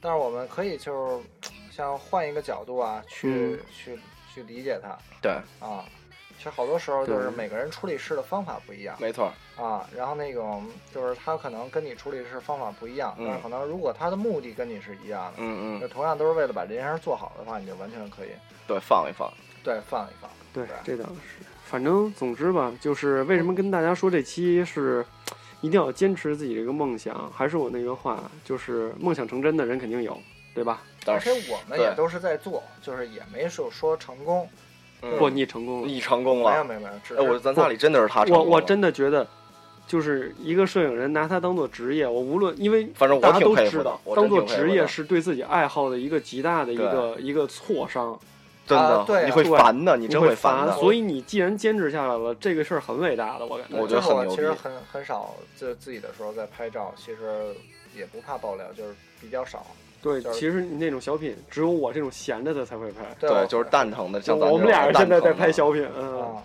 但是我们可以就是像换一个角度啊，去、
嗯
去去理解他
对，
啊。其实好多时候就是每个人处理事的方法不一样
没错。
啊，然后那种就是他可能跟你处理事方法不一样，
嗯
但是可能如果他的目的跟你是一样的，
嗯嗯，
就同样都是为了把这件事做好的话，你就完全可以
对，放一放。
对放一放。
对
对，
这倒是。反正总之吧，就是为什么跟大家说这期是一定要坚持自己这个梦想，还是我那个话，就是梦想成真的人肯定有，对吧？
而且我们也都是在做，就是也没说说成功，
嗯
不，你成功了。
你成功了
没有
了。
没有没有，
我
是
咱仨里真的是他成功了
我我真的觉得，就是一个摄影人拿他当做职业，我无论因为
反正我
大家都知道，当做职业是对自己爱好的一个极大的一个一个挫伤，
真的
啊，对啊
你会烦的，你真
你会
烦。
所以你既然坚持下来了，这个事儿很伟大的，我感觉。
我觉得
就是我
很牛逼
其实很很少就自己的时候在拍照，其实也不怕爆料，就是比较少。
对，
就是
其实你那种小品，只有我这种闲着的才会拍。
对，
对
就是蛋疼的，像咱
我们俩现在在拍
小。
品，嗯，
啊，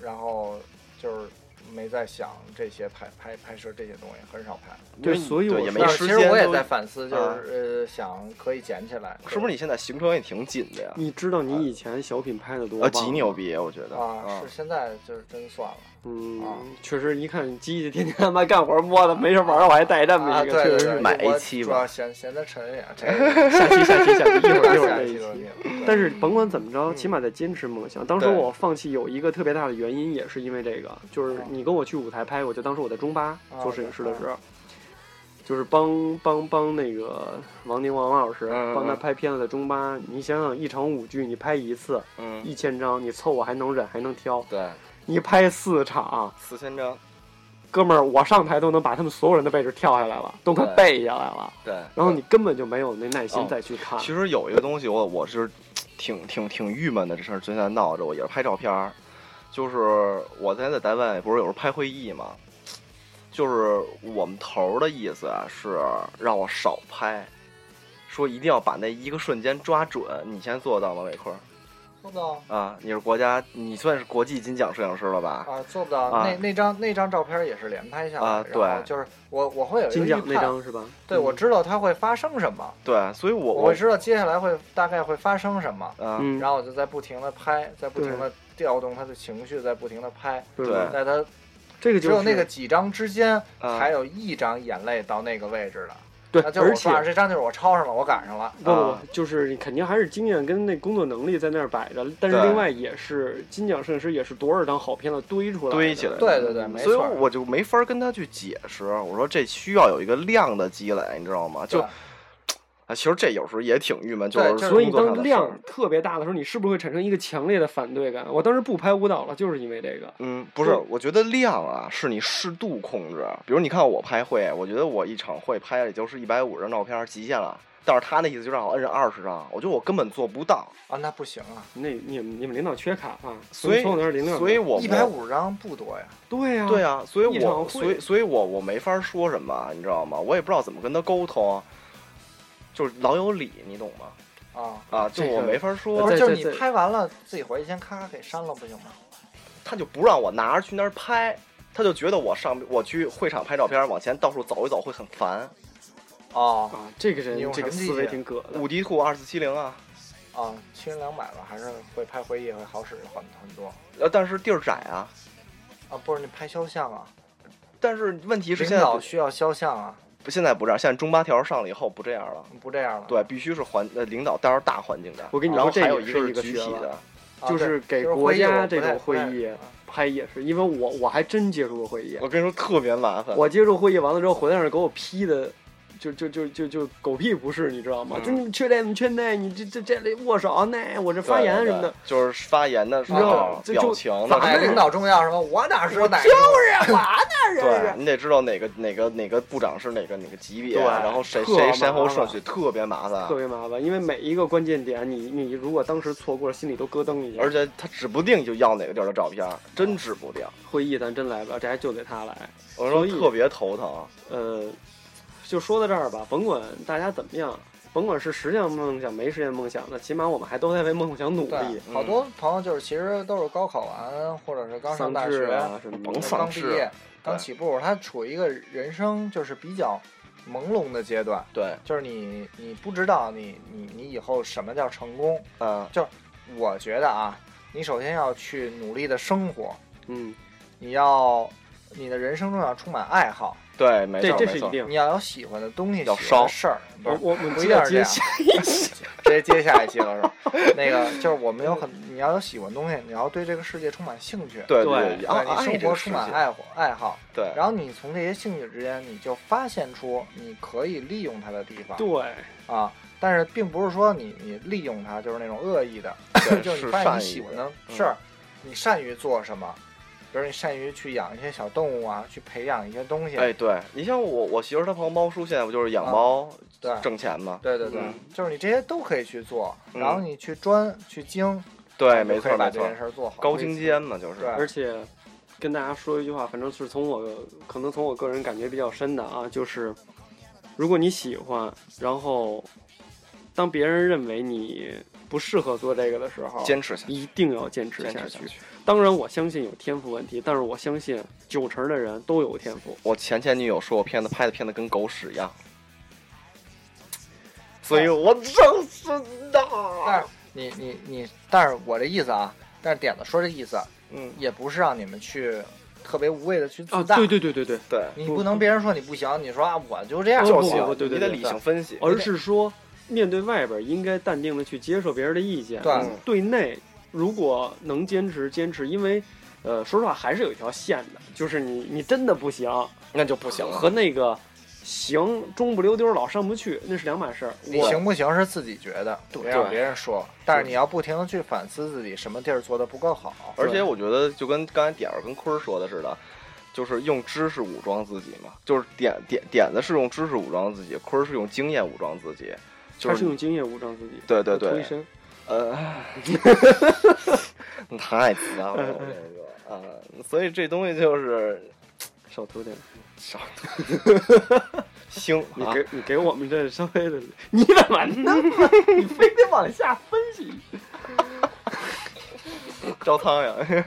然后就是没在想这些拍拍拍摄这些东西，很少拍。
对，所以我
也没时间
其实我也在反思，就
啊
是呃想可以捡起来，
是不是你现在行程也挺紧的呀？
你知道你以前小品拍的多
啊，极牛！逼，我觉得
啊？是现在就是真算了
嗯
啊，
确实，一看机器天天他妈干活摸的，没事玩儿，我还带这么
啊！
一个，确实是
买
我
A 七吧
要闲闲得沉呀，这
下期下期下期，一会儿一会儿。但是甭管怎么着，起码在坚持梦想。当时我放弃有一个特别大的原因，也是因为这个，就是你跟我去舞台拍，我就当时我在中巴做摄影师的时候，就是帮帮帮那个王宁王王老师帮他拍片子在中巴。你想想，一场舞剧你拍一次
嗯，
一千张，你凑合还能忍还能挑，
对，
你拍四场，
四千张，
哥们儿，我上台都能把他们所有人的位置跳下来了，都快背下来了。
对。
然后你根本就没有那耐心
哦
再去看。
其实有一个东西我，我是挺挺挺郁闷的，这事儿最近在闹着我，也是拍照片儿。就是我在在单位不是有时候拍会议嘛，就是我们头儿的意思啊是让我少拍，说一定要把那一个瞬间抓准。你先做到吗，伟坤？
做不到
啊，你是国家，你算是国际金奖摄影师了吧？
啊，做不到。
啊
那那张那张照片也是连拍下来，
啊
然后
对
就是我我会有一
金奖那
个预判，
张是吧？
对我知道它会发生什么，
对，所以我
我会知道接下来会大概会发生什么，
啊，
嗯，
然后我就在不停的拍，在不停的调动他的情绪，在不停的拍，
对
在他
这个就是
只有那个几张之间
啊
才有一张眼泪到那个位置的，
对，
就是
而且
这张就是我抄上了，我赶上了。
不不
啊，
就是你肯定还是经验跟那工作能力在那儿摆着，但是另外也是金奖摄影师也是多少张好片子堆出来的
堆起来
对对对，没错
所以
错。
我就没法跟他去解释。我说这需要有一个量的积累，你知道吗？就
对
啊，其实这有时候也挺郁闷，
就是
是
所以当量。特别大的时候，你是不是会产生一个强烈的反对感？我当时不拍舞蹈了，就是因为这个。
嗯，不是，我觉得量啊是你适度控制。比如你看我拍会，我觉得我一场会拍也就是一百五十张照片极限了，但是他那意思就让我摁二十张，我觉得我根本做不到。
啊，那不行啊，
那你们你们领导缺卡啊？
所以所以我
一百五十张不多呀。
对呀、
对啊，所以我所以所以我我没法说什么，你知道吗？我也不知道怎么跟他沟通，就是老有理，你懂吗？
啊，
啊，就我没法说
不，是，就是你拍完了自己回去先咔咔给删了，不行吗？
他就不让我拿着去那儿拍，他就觉得我上我去会场拍照片，往前到处走一走会很烦。
哦
啊，这个人
用
这个思维挺葛的。
五 D 兔二四七零啊，
啊，七零两百吧，还是会拍回忆会好使很很多
呃，但是地儿窄啊。
啊。不是你拍肖像啊，
但是问题是
领
现在不
导需要肖像啊，
不现在不这样，现在中八条上了以后不这样了。
不这样了。
对，必须是环呃领导带着大环境的。
我跟你
然后
说这
有一个
一个
具体的，
啊，
就是给国家这种会议
啊
拍也是，因为我我还真接触过会议，
我跟你说特别麻烦。
我接触会议完了之后回来那儿给我批的，就就就就就狗屁不是，你知道吗？
嗯
就你缺这你缺那，你这这这里握手那，我这发言什么的
对，就是发言的时候表情
咋
的
哎，
的
时候
领导重要什么？我哪知道哪个
就是我那
对你得知道哪个哪个哪个部长是哪个哪个级别，
对
然后谁
特
谁先后顺序特别麻烦
特，别麻烦，因为每一个关键点，你你如果当时错过了，心里都咯噔一下。
而且他指不定就要哪个地儿的照片，真指不定。
会议咱真来不了，这还就得他来。
我说特别头疼。
呃，就说到这儿吧，甭管大家怎么样，甭管是实现梦想没实现梦想的，起码我们还都在为梦想努力。，
好多朋友就是其实都是高考完，或者是刚上大学，
啊什么的，
甭
刚毕业，刚起步，他处于一个人生就是比较朦胧的阶段，
对，
就是你你不知道你你你以后什么叫成功。
嗯，
我觉得啊，你首先要去努力的生活，
嗯，
你要你的人生中要充满爱好，
对，没错没错。
这是一定。
你要有喜欢的东西，
要
喜欢
烧
的事儿。不是
我我们
不一定是这样
下一期，
直接接下一期了是吧？那个就是我们有很，你要有喜欢的东西，你要对这个世界充满兴趣，
对
对
对，爱
对你生活充满爱好爱好，
对，
然后你从这些兴趣之间，你就发现出你可以利用它的地方
对，
啊。但是并不是说你你利用它就是那种恶意的，就是
是
你发现你喜欢的
嗯
事儿，你善于做什么，比如你善于去养一些小动物啊，去培养一些东西，
哎，对你像我我媳妇她朋友猫叔现在不就是养
啊
猫
对
挣钱吗？
对对对，
嗯
就是你这些都可以去做，
嗯
然后你去专去精，
对，没
错把这件事儿做好，
高精尖嘛，就是
而且跟大家说一句话，反正是从我可能从我个人感觉比较深的啊，就是如果你喜欢，然后当别人认为你不适合做这个的时候，
坚持下去，
一定要坚持下去。
下去。
当然，我相信有天赋问题，但是我相信九成的人都有天赋。
我前前女友说我片子拍的片子跟狗屎一样，所以我真是
但
的，
是你你你，但是我这意思啊，但是点子说这意思，
嗯，
也不是让你们去特别无谓的去
啊，
自大，
对对对对对，
对，
你不能别人说你不行，你说啊我就这样
就
行
你得理性分析，
而是说面对外边应该淡定的去接受别人的意见。
对
嗯
对内如果能坚持坚持，因为呃，说实话还是有一条线的，就是你你真的不行
那就不行了。
和那个行中不溜丢老上不去那是两码事儿。
你行不行是自己觉得，对让别人说，但是你要不停的去反思自己什么地儿做的不够好，
而且我觉得就跟刚才点儿跟坤儿说的似的，就是用知识武装自己嘛，就是点点点子是用知识武装自己，坤儿是用经验武装自己，就
他是用经验武装自己，
对对对。呃，你 太脏了，我跟你 说啊，所以这东西就是
少涂点。
少星 啊，
你给你给我们这稍微的，你怎么那么你非得往下分析？
招苍蝇，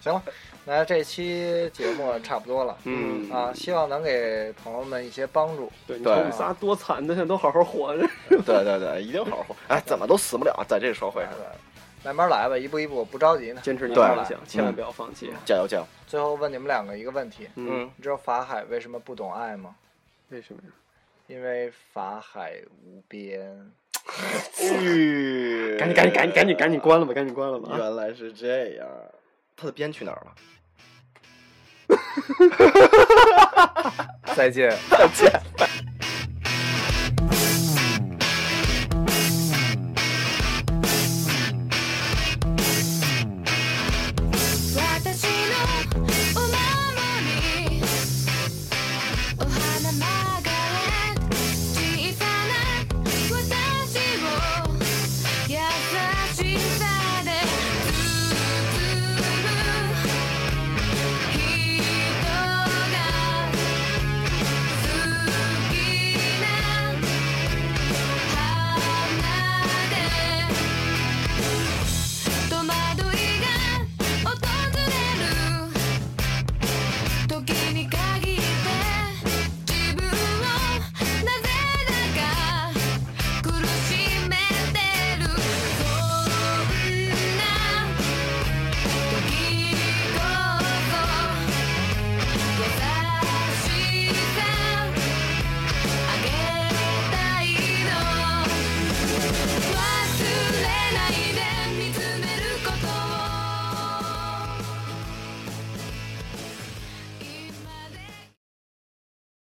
行了，那这期节目差不多了。
嗯
啊，希望能给朋友们一些帮助。
对，你看我们仨多惨的，现在都好好活着。
对对对，一定好好活，哎，怎么都死不了，在这个社会上，
慢慢来吧，一步一步，不着急呢。
坚持你
对
的梦想，千万不要放弃。
加油加油，
最后问你们两个一个问题：
嗯，
嗯，
你知道法海为什么不懂爱吗？
为什么呀？
因为法海无边。
赶紧赶紧赶紧赶紧赶紧关了吧，赶紧关了吧。啊
原来是这样，他的鞭去哪儿了？
再见。
再见，拜。